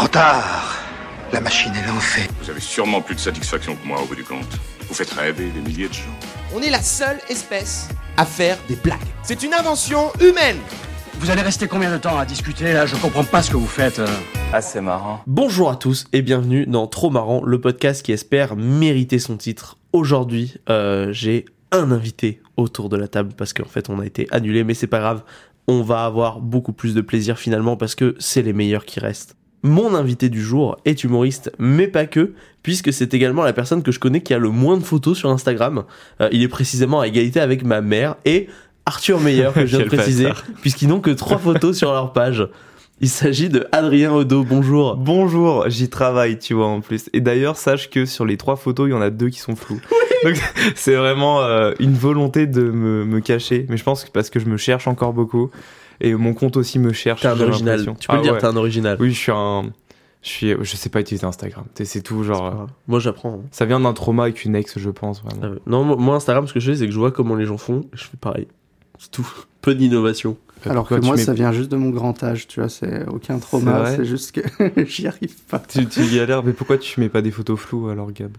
Trop tard. La machine est lancée. Vous avez sûrement plus de satisfaction que moi au bout du compte. Vous faites rêver des milliers de gens. On est la seule espèce à faire des blagues. C'est une invention humaine. Vous allez rester combien de temps à discuter là? Je comprends pas ce que vous faites. euh. Ah, c'est marrant. Bonjour à tous et bienvenue dans Trop Marrant, le podcast qui espère mériter son titre. Aujourd'hui, euh, j'ai un invité autour de la table parce qu'en fait on a été annulé, mais c'est pas grave. On va avoir beaucoup plus de plaisir finalement parce que c'est les meilleurs qui restent. Mon invité du jour est humoriste, mais pas que, puisque c'est également la personne que je connais qui a le moins de photos sur Instagram. Euh, il est précisément à égalité avec ma mère et Arthur Meyer, que je viens de préciser, puisqu'ils n'ont que trois photos sur leur page. Il s'agit de Adrien Odo, bonjour. Bonjour, j'y travaille, tu vois, en plus. Et d'ailleurs, sache que sur les trois photos, il y en a deux qui sont floues. Donc, c'est vraiment euh, une volonté de me, me cacher. Mais je pense que parce que je me cherche encore beaucoup. Et mon compte aussi me cherche. T'es un original. Tu peux le Ah dire, ouais. t'es un original. Oui, je suis un. Je suis, je sais pas utiliser Instagram. C'est tout genre. euh, Moi j'apprends. hein. Ça vient d'un trauma avec une ex, je pense, vraiment. Euh, non, moi- Instagram, ce que je fais, c'est que je vois comment les gens font je fais pareil. C'est tout. Peu d'innovation. Euh, Alors que moi, ça vient juste de mon grand âge, tu vois, c'est aucun trauma, c'est juste que j'y arrive pas. Tu, tu galères, mais pourquoi tu mets pas des photos floues alors, Gab?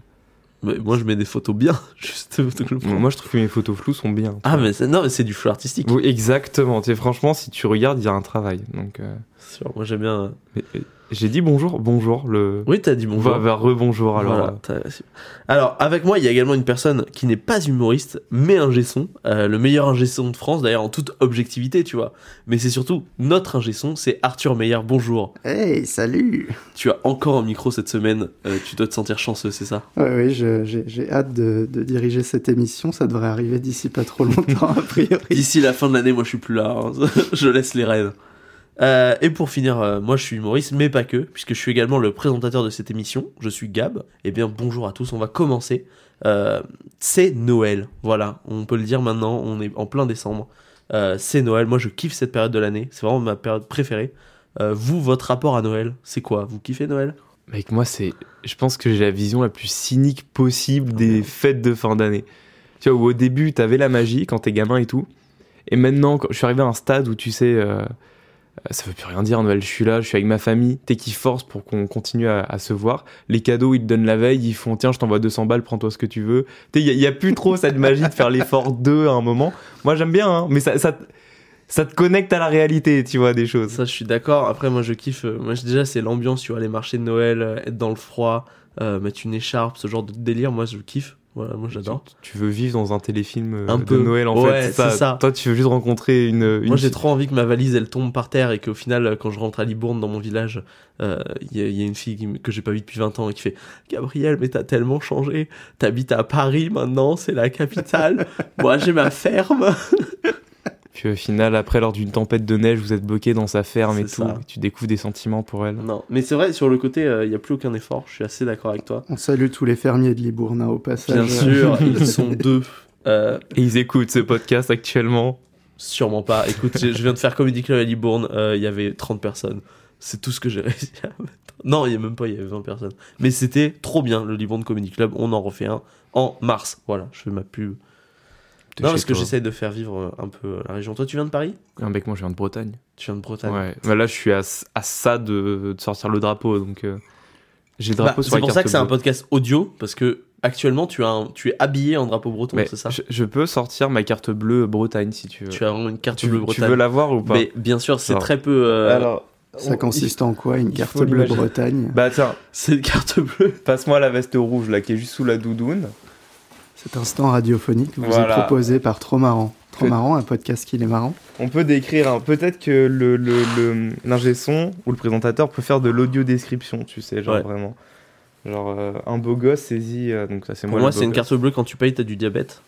Mais moi je mets des photos bien. Juste des photos que je prends. Moi, je trouve que mes photos floues sont bien. Ah, mais c'est- non, mais c'est du flou artistique. Oui, exactement. Tu sais, franchement, si tu regardes, il y a un travail. Donc, euh, sûr, moi j'aime bien. mais- mais j'ai dit bonjour, bonjour. Le... Oui, t'as dit On bonjour. va vers rebonjour alors. Voilà, Alors, avec moi, il y a également une personne qui n'est pas humoriste, mais un son, euh, le meilleur ingé son de France, d'ailleurs, en toute objectivité, tu vois. Mais c'est surtout notre ingé son, c'est Arthur Meyer. Bonjour. Hey, salut Tu as encore un micro cette semaine, euh, tu dois te sentir chanceux, c'est ça? Oui, oui, j'ai hâte de, de diriger cette émission, ça devrait arriver d'ici pas trop longtemps, a priori. D'ici la fin de l'année, moi je suis plus là, hein. je laisse les rênes. Euh, et pour finir, euh, moi je suis humoriste, mais pas que, puisque je suis également le présentateur de cette émission. Je suis Gab. Eh bien, bonjour à tous, on va commencer. Euh, c'est Noël, voilà, on peut le dire maintenant, on est en plein décembre. C'est Noël, moi je kiffe cette période de l'année, c'est vraiment ma période préférée. Vous, votre rapport à Noël, c'est quoi? Vous kiffez Noël? Mec, moi, c'est. Je pense que j'ai la vision la plus cynique possible des fêtes de fin d'année. Tu vois, où au début, t'avais la magie quand t'es gamin et tout. Et maintenant, quand je suis arrivé à un stade où tu sais. Euh, ça veut plus rien dire, Noël, je suis là, je suis avec ma famille. T'es qui force pour qu'on continue à, se voir? Les cadeaux, ils te donnent la veille, ils font tiens, je t'envoie 200 balles, prends-toi ce que tu veux. Il y, a- plus trop cette magie de faire l'effort d'eux à un moment. Moi, j'aime bien, hein, mais ça, ça, ça te connecte à la réalité, tu vois, des choses. Ça, je suis d'accord. Après, moi, je kiffe. euh, Moi, déjà, c'est l'ambiance, tu vois, les marchés de Noël, euh, être dans le froid, mettre une écharpe, ce genre de délire. Moi, je kiffe. Voilà, moi, j'adore. Tu veux vivre dans un téléfilm euh, Un de peu. Noël en Ouais, fait. c'est ça. Toi, tu veux juste rencontrer une. une Moi, j'ai trop envie que ma valise, elle tombe par terre et qu'au final, quand je rentre à Libourne, dans mon village, euh, il y, a- il y a une fille qui que j'ai pas vue depuis 20 ans et qui fait Gabriel, mais t'as tellement changé. T'habites à Paris maintenant, c'est la capitale. Moi, j'ai ma ferme. Puis au final, après, lors d'une tempête de neige, vous êtes bloqué dans sa ferme et tout. Tu découvres des sentiments pour elle. non, mais c'est vrai, sur le côté, euh, il y a plus aucun effort. Je suis assez d'accord avec toi. On salue tous les fermiers de Libourne hein, au passage. Bien sûr, ils sont deux. Euh, Et ils écoutent ce podcast actuellement. Sûrement pas. Écoute, je viens de faire Comedy Club à Libourne, euh, il y avait 30 personnes. C'est tout ce que j'ai réussi à mettre. Non, il y a même pas, il y avait 20 personnes. Mais c'était trop bien, le Libourne Comedy Club. On en refait un en mars. Voilà, je fais ma pub. Non, parce que j'essaye de faire vivre euh, un peu la région. Toi, tu viens de Paris? Un mec, moi, je viens de Bretagne. Tu viens de Bretagne. Ouais. Bah, là, je suis à, à ça de, de sortir le drapeau. Donc, euh, j'ai le Bah, drapeau sur c'est la pour ça que c'est un podcast audio, parce que actuellement, tu, as un- tu es habillé en drapeau breton, c'est ça? je, je peux sortir ma carte bleue Bretagne si tu veux. Tu as vraiment une carte Tu, bleue tu Bretagne. veux la voir ou pas? Mais bien sûr, c'est très peu. euh, Alors, Ça on- consiste en quoi Une carte bleue. Bretagne? Bah tiens, C'est une carte bleue. passe-moi la veste rouge là qui est juste sous la doudoune. Cet instant radiophonique vous Voilà. est proposé par Trop Marrant. Trop Marrant, un podcast qui est marrant. On peut décrire, hein, peut-être que le, le, le- l'ingé son ou le présentateur peut faire de l'audio description, tu sais, genre Ouais. vraiment. Genre euh, un beau gosse saisit, euh, donc ça c'est Pour moi. moi, c'est une carte bleue quand tu payes, t'as du diabète.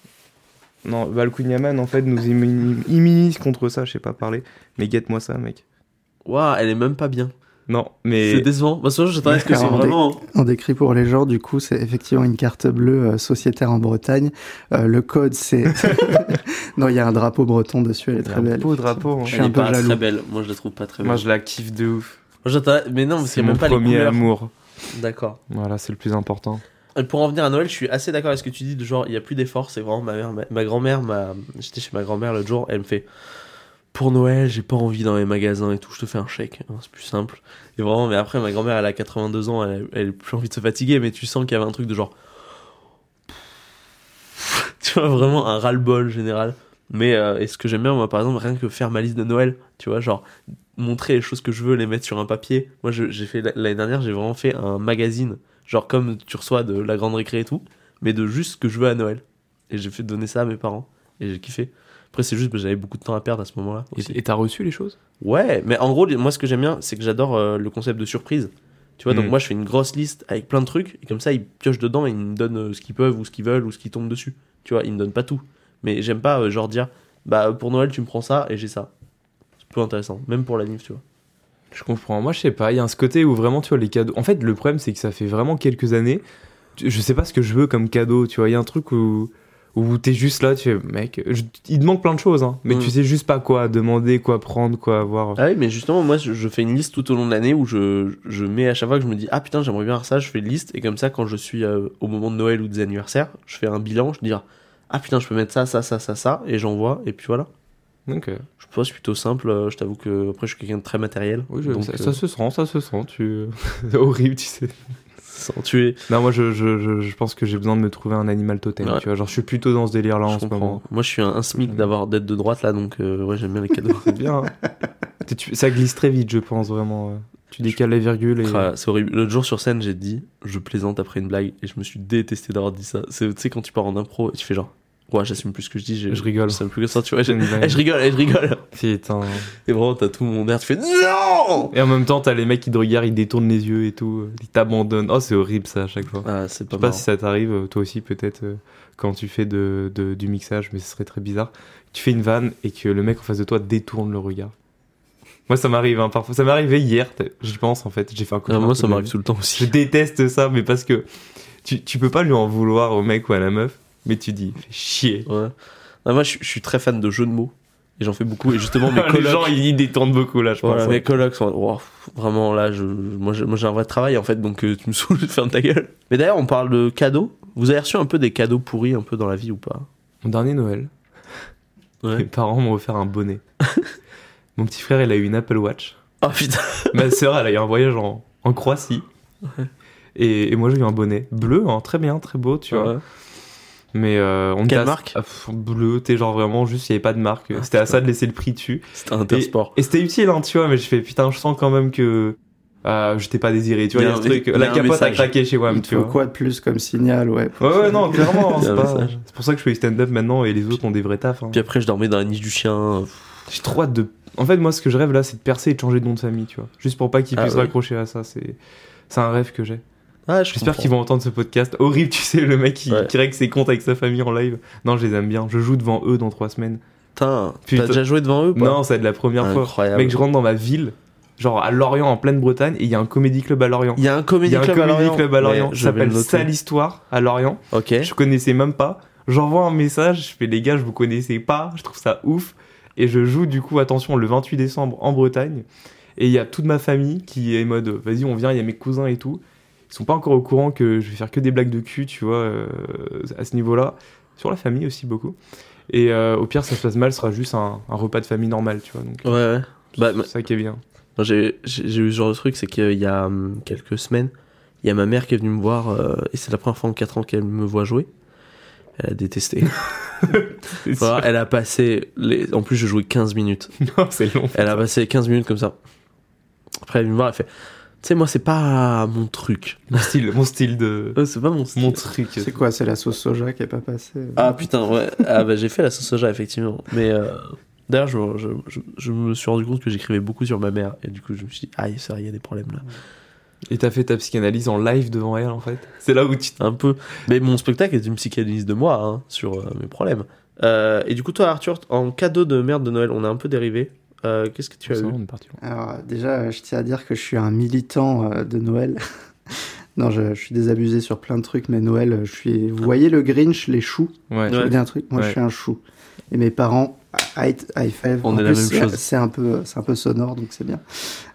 Non, bah, le Queen Yaman en fait nous immunise immunise contre ça, je sais pas parler. Mais guette-moi ça, mec. Waouh, elle est même pas bien. Non, C'est mais décevant. Bah, ça, je t'arrête que c'est vraiment. On décrit pour les gens, du coup, c'est effectivement une carte bleue euh, sociétaire en Bretagne. Euh, le code, c'est... non, il y a un drapeau breton dessus, elle est très un belle. beau drapeau. hein. Je suis Elle un est peu pas jaloux. très belle. Moi, je la trouve pas très belle. Moi je la kiffe de ouf. Moi, j'attends- Mais non, parce C'est qu'il y a mon même pas les premier amour. D'accord. Voilà, c'est le plus important. Et pour en venir à Noël, je suis assez d'accord avec ce que tu dis de genre, il y a plus d'efforts. C'est vraiment ma mère, ma, ma grand-mère, ma... j'étais chez ma grand-mère l'autre jour, elle me fait pour Noël, j'ai pas envie dans les magasins et tout, je te fais un chèque, hein, c'est plus simple. Et vraiment, mais après, ma grand-mère, elle a 82 ans, elle, elle a plus envie de se fatiguer, mais tu sens qu'il y avait un truc de genre. tu vois, vraiment un ras-le-bol général. Mais euh, ce que j'aime bien, moi, par exemple, rien que faire ma liste de Noël, tu vois, genre montrer les choses que je veux, les mettre sur un papier. Moi, j'ai fait l'année dernière, j'ai vraiment fait un magazine, genre comme tu reçois de la grande récré et tout, mais de juste ce que je veux à Noël. Et j'ai fait donner ça à mes parents, et j'ai kiffé. Après, c'est juste que j'avais beaucoup de temps à perdre à ce moment-là. Et t'as reçu les choses? Ouais, mais en gros, moi, ce que j'aime bien, c'est que j'adore euh, le concept de surprise. Tu vois, donc Mm. moi, je fais une grosse liste avec plein de trucs, et comme ça, ils piochent dedans et ils me donnent euh, ce qu'ils peuvent ou ce qu'ils veulent ou ce qui tombe dessus. Tu vois, ils me donnent pas tout. Mais j'aime pas, euh, genre, dire, bah, pour Noël, tu me prends ça et j'ai ça. C'est peu intéressant, même pour la NIF, tu vois. Je comprends. Moi, je sais pas. Il y a un ce côté où vraiment, tu vois, les cadeaux. En fait, le problème, c'est que ça fait vraiment quelques années. Je sais pas ce que je veux comme cadeau. Tu vois, il y a un truc où où t'es juste là. Tu fais, mec, je- il te manque plein de choses, hein, mais Mm. tu sais juste pas quoi demander, quoi prendre, quoi avoir. Ah oui, mais justement, moi, je, je fais une liste tout au long de l'année où je, je mets à chaque fois que je me dis, ah putain, j'aimerais bien faire ça, je fais une liste, et comme ça, quand je suis euh, au moment de Noël ou des anniversaires, je fais un bilan, je dis, ah putain, je peux mettre ça, ça, ça, ça, ça, et j'envoie, et puis voilà. Donc, euh, Je pense plutôt simple, euh, je t'avoue que après, je suis quelqu'un de très matériel. oui, je- donc, ça, euh, ça se sent, ça se sent. Tu... horrible, tu sais. Sans tuer. Non, moi, je, je, je, je pense que j'ai besoin de me trouver un animal totem. Ouais. Tu vois, genre, je suis plutôt dans ce délire-là en ce comprends. moment. Moi, je suis un, un SMIC d'avoir d'être de droite là, donc euh, ouais, j'aime bien les cadeaux. C'est bien. hein. Ça glisse très vite, je pense, vraiment. euh. Tu décales les virgules et. Ah, c'est horrible. L'autre jour sur scène, j'ai dit, je plaisante après une blague, et je me suis détesté d'avoir dit ça. Tu sais, quand tu pars en impro, et tu fais genre, ouais, j'assume plus ce que je dis, Je rigole. Je plus que ça, tu vois. Je. Eh, je rigole, eh, je rigole. Putain. Et vraiment, t'as tout mon air, tu fais non Et en même temps, t'as les mecs qui te regardent, ils détournent les yeux et tout, ils t'abandonnent. Oh, c'est horrible ça à chaque fois. Ah, c'est Je sais pas si ça t'arrive, toi aussi peut-être, euh, quand tu fais de, de- du mixage, mais ce serait très bizarre. Tu fais une vanne et que le mec en face de toi détourne le regard. Moi, ça m'arrive hein, parfois. Ça m'est arrivé hier, j'y pense en fait. J'ai fait un Ah, cauchemar. moi, ça ma m'arrive tout le temps Je aussi. déteste ça, mais parce que tu, tu peux pas lui en vouloir au mec ou à la meuf, mais tu dis, fais chier. Ouais. Moi, je, je suis très fan de jeux de mots, et j'en fais beaucoup, et justement, mes les colocs. gens, ils, ils détournent beaucoup là, je pense. Voilà, mes colocs sont wow, vraiment là, je, moi j'ai un vrai travail en fait, donc euh, tu me saoules de ferme ta gueule. Mais d'ailleurs, on parle de cadeaux. Vous avez reçu un peu des cadeaux pourris un peu dans la vie ou pas? Mon dernier Noël, Ouais. mes parents m'ont offert un bonnet. Mon petit frère, il a eu une Apple Watch. Oh putain Ma sœur, elle a eu un voyage en, en Croatie. Et, et moi, j'ai eu un bonnet bleu, hein, très bien, très beau, tu vois. Mais euh, on Quelle était à- marque ah, pff, Bleu, t'es genre vraiment juste, il n'y avait pas de marque. Ah, C'était à ça de laisser le prix dessus. C'était un Et, intersport. et c'était utile, hein, tu vois, mais je fais putain, je sens quand même que euh, je t'ai pas désiré. Tu vois, Il y a a un truc. a La capote a message. craqué chez WAM, tu faut vois. quoi de plus comme signal, ouais. Ouais, ouais, non, clairement. A C'est pas- c'est pour ça que je fais du stand-up maintenant et les autres ont des vrais tafs. hein. Puis après, je dormais dans la niche du chien. J'ai trop hâte de. En fait, moi, ce que je rêve là, c'est de percer et de changer de nom de famille, tu vois. Juste pour pas qu'ils Ah puissent ouais. raccrocher à ça. C'est c'est un rêve que j'ai. Ah, je J'espère qu'ils vont entendre ce podcast. Horrible, tu sais, le mec qui, Ouais. qui règle ses comptes avec sa famille en live. Non, je les aime bien. Je joue devant eux dans trois semaines. Putain, t'as déjà joué devant eux pas Non, c'est de la première fois. Incroyable. Mec, je rentre dans ma ville, genre à Lorient, en pleine Bretagne, et il y a un comédie club à Lorient. Il y a un comédie club à comédie Lorient. club à Lorient. Ça s'appelle. Sale Histoire à Lorient. Ok. Je connaissais même pas. J'envoie un message, je fais les gars, je vous connaissais pas, je trouve ça ouf. Et je joue du coup, attention, le 28 décembre en Bretagne. Et il y a toute ma famille qui est mode, vas-y, on vient, il y a mes cousins et tout. Ils sont pas encore au courant que je vais faire que des blagues de cul, tu vois, euh, à ce niveau-là. Sur la famille aussi, beaucoup. Et euh, au pire, ça se passe mal, ce sera juste un, un repas de famille normal, tu vois. Donc, Ouais, ouais. Bah, c'est ça qui est bien. J'ai eu ce genre de truc, c'est qu'il y a hum, quelques semaines, il y a ma mère qui est venue me voir, euh, et c'est la première fois en 4 ans qu'elle me voit jouer. Elle a détesté. Voilà, elle a passé. Les... En plus, je jouais 15 minutes. Non, c'est long. Elle a passé 15 minutes comme ça. Après, elle est venue me voir, elle fait Tu sais, moi, c'est pas mon truc. Mon style, mon style de. Euh, c'est pas mon style. Mon truc. C'est quoi C'est la sauce soja qui est pas passée Ah putain, ouais. Ah bah j'ai fait la sauce soja, effectivement. Mais euh, d'ailleurs, je, je, je, je me suis rendu compte que j'écrivais beaucoup sur ma mère. Et du coup, je me suis dit, aïe, ça, il y a des problèmes là. Et t'as fait ta psychanalyse en live devant elle, en fait? C'est là où tu. Un peu. Mais mon spectacle est une psychanalyse de moi hein, sur euh, mes problèmes. Euh, et du coup, toi, Arthur, en cadeau de merde de Noël, on a un peu dérivé. Euh, Qu'est-ce que tu as eu on est parti. Alors déjà, je tiens à dire que je suis un militant euh, de Noël. non, je, je suis désabusé sur plein de trucs, mais Noël, je suis. Vous voyez le Grinch, les choux? Ouais. Je vous dis un truc, moi Ouais. je suis un chou. Et mes parents, high, high five. On En est la même c'est- chose. C'est un peu, c'est un peu sonore, donc c'est bien.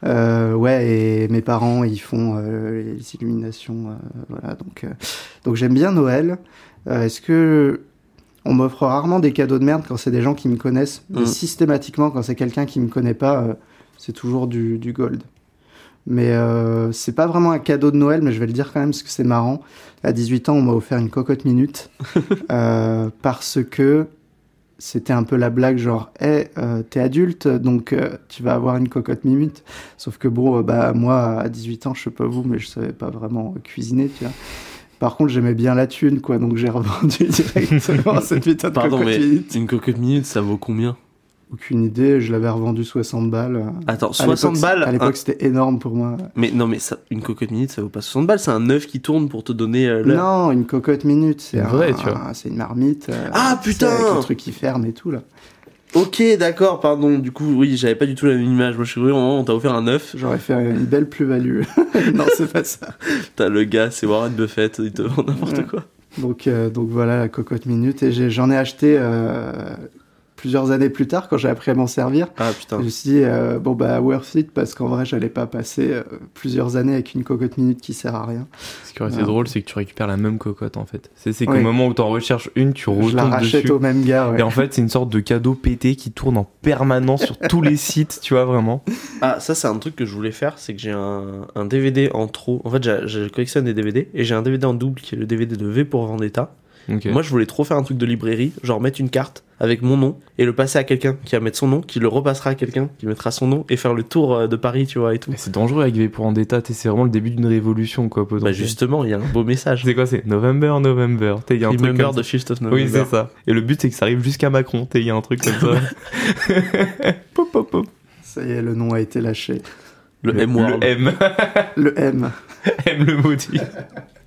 Euh, ouais, et mes parents, ils font euh, les illuminations, euh, voilà. Donc, euh, donc j'aime bien Noël. Euh, Est-ce que On m'offre rarement des cadeaux de merde quand c'est des gens qui me connaissent. Mais Mm. systématiquement, quand c'est quelqu'un qui me connaît pas, euh, c'est toujours du, du gold. Mais euh, c'est pas vraiment un cadeau de Noël, mais je vais le dire quand même parce que c'est marrant. À 18 ans, on m'a offert une cocotte minute euh, parce que c'était un peu la blague genre, hé, t'es adulte, donc euh, tu vas avoir une cocotte minute. Sauf que bon, euh, bah moi, à 18 ans, je sais pas vous, mais je savais pas vraiment cuisiner, tu vois. Par contre, j'aimais bien la thune, quoi, donc j'ai revendu directement cette putain de Pardon, cocotte mais minute. une cocotte minute, ça vaut combien? Aucune idée, je l'avais revendu 60 balles. Attends, À 60 l'époque, balles À l'époque, c'était énorme pour moi. Mais non, mais ça, une cocotte minute, ça vaut pas 60 balles, c'est un œuf qui tourne pour te donner euh. Non, une cocotte minute, c'est un- vraie, tu vois. C'est une marmite. euh, Ah, putain Avec le truc qui ferme et tout, là. Ok, d'accord, pardon. Du coup, oui, j'avais pas du tout la même image. Moi, je suis cru, on t'a offert un œuf. Genre, J'aurais fait une belle plus-value. non, c'est pas ça. t'as le gars, c'est Warren Buffett, il te vend n'importe Ouais. quoi. Donc, euh, donc voilà, la cocotte minute. Et j'ai- j'en ai, acheté euh, plusieurs années plus tard, quand j'ai appris à m'en servir. Ah putain. Je me suis dit, euh, bon, bah, worth it, parce qu'en vrai, j'allais pas passer euh, plusieurs années avec une cocotte minute qui sert à rien. Ce qui aurait été drôle, c'est que tu récupères la même cocotte en fait. C'est qu'au Oui. moment où t'en recherches une, tu Je la retombes rachète dessus. au même gars, ouais. Et en fait, c'est une sorte de cadeau pété qui tourne en permanence sur tous les sites, tu vois, vraiment. Ah, ça, c'est un truc que je voulais faire, c'est que j'ai un, un DVD en trop. En fait, j'ai- je collectionne des DVD et j'ai un DVD en double qui est le DVD de V pour Vendetta. Moi, je voulais trop faire un truc de librairie, genre mettre une carte avec mon nom et le passer à quelqu'un qui va mettre son nom, qui le repassera à quelqu'un qui mettra son nom et faire le tour euh, de Paris, tu vois, et tout. C'est dangereux avec V pour Vendetta, t'sais, c'est vraiment le début d'une révolution, quoi, Bah, justement, il y a un beau message. C'est quoi, c'est November, November. Il y a un truc comme the. 5th of November. Oui, c'est ça. Et le but, c'est que ça arrive jusqu'à Macron, il y a un truc comme ça. pop, pop, pop. Ça y est, le nom a été lâché. Le, M-Word. Le M. Le M. M le maudit.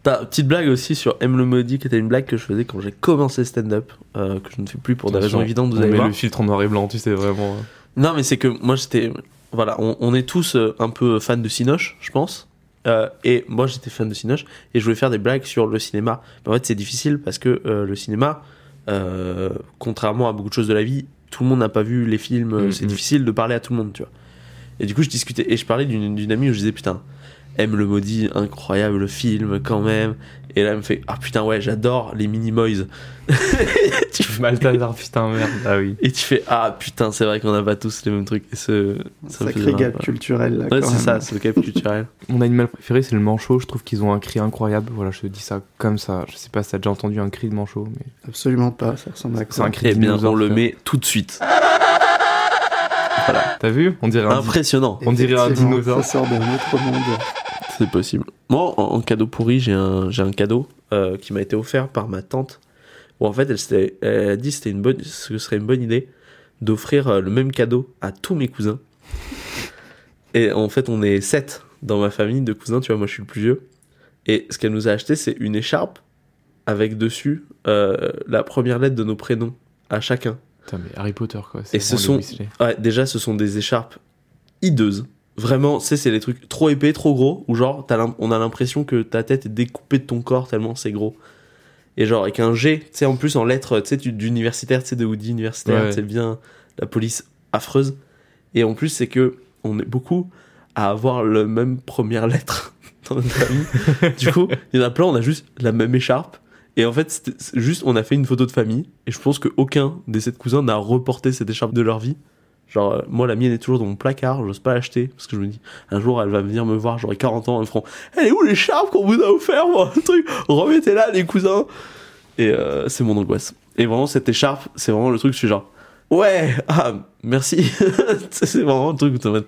T'as petite blague aussi sur M le maudit, qui était une blague que je faisais quand j'ai commencé stand-up, euh, que je ne fais plus pour des raisons évidentes, vous On allez met voir. le filtre en noir et blanc, tu sais, vraiment. Non, mais c'est que moi j'étais. Voilà, on, on est tous euh, un peu fans de Cinoche, je pense. Euh, et moi j'étais fan de Cinoche et je voulais faire des blagues sur le cinéma. Mais en fait, c'est difficile parce que euh, le cinéma, contrairement à beaucoup de choses de la vie, tout le monde n'a pas vu les films. C'est difficile de parler à tout le monde, tu vois. Et du coup, je discutais et je parlais d'une d'une amie où je disais putain, aime le maudit, incroyable film quand même. Et là, elle me fait ah putain, ouais, j'adore les Minimoys. tu fais Maltazar, putain, merde. Ah oui. et tu fais ah putain, c'est vrai qu'on n'a pas tous les mêmes trucs. Et ce, ça Sacré gap culturel, là. Ouais, c'est ça, c'est le cap culturel. Mon animal préféré, c'est le manchot. Je trouve qu'ils ont un cri incroyable. Voilà, je te dis ça comme ça. Je sais pas si t'as déjà entendu un cri de manchot, mais Absolument pas, ça ressemble à c'est quoi un cri Eh de bien, on le met tout de suite. T'as vu On dirait un. Impressionnant, On dirait un dinosaure. Ça sort d'un autre monde. c'est possible. Moi, en, en cadeau pourri, j'ai un, j'ai un cadeau euh, qui m'a été offert par ma tante. Où en fait, elle, s'était- elle a dit que c'était une bonne, ce serait une bonne idée d'offrir euh, le même cadeau à tous mes cousins. Et en fait, on est sept dans ma famille de cousins, tu vois, moi je suis le plus vieux. Et ce qu'elle nous a acheté, c'est une écharpe avec dessus euh, la première lettre de nos prénoms à chacun. Putain, mais Harry Potter, quoi. c'est Et ce sont-. Ouais, déjà, ce sont des écharpes hideuses. Vraiment, tu sais, c'est les trucs trop épais, trop gros, où genre, on a l'impression que ta tête est découpée de ton corps tellement c'est gros. Et genre, avec un G, tu sais, en plus en lettres, tu sais, du- d'universitaire, tu sais, de Woody universitaire, Ouais. c'est bien la police affreuse. Et en plus, c'est que on est beaucoup à avoir la même première lettre dans notre famille. du coup, il y en a plein, on a juste la même écharpe. Et en fait, juste, on a fait une photo de famille. Et je pense qu'aucun des sept cousins n'a reporté cette écharpe de leur vie. Genre, euh, moi, la mienne est toujours dans mon placard, j'ose pas l'acheter, parce que je me dis, un jour, elle va venir me voir, j'aurai 40 ans, elles me feront, elle est où l'écharpe qu'on vous a offert, moi, un truc, remettez-la, les cousins. Et euh, c'est mon angoisse. Et vraiment, cette écharpe, c'est vraiment le truc, je suis genre, ouais, ah, merci. c'est vraiment le truc où t'es en mode,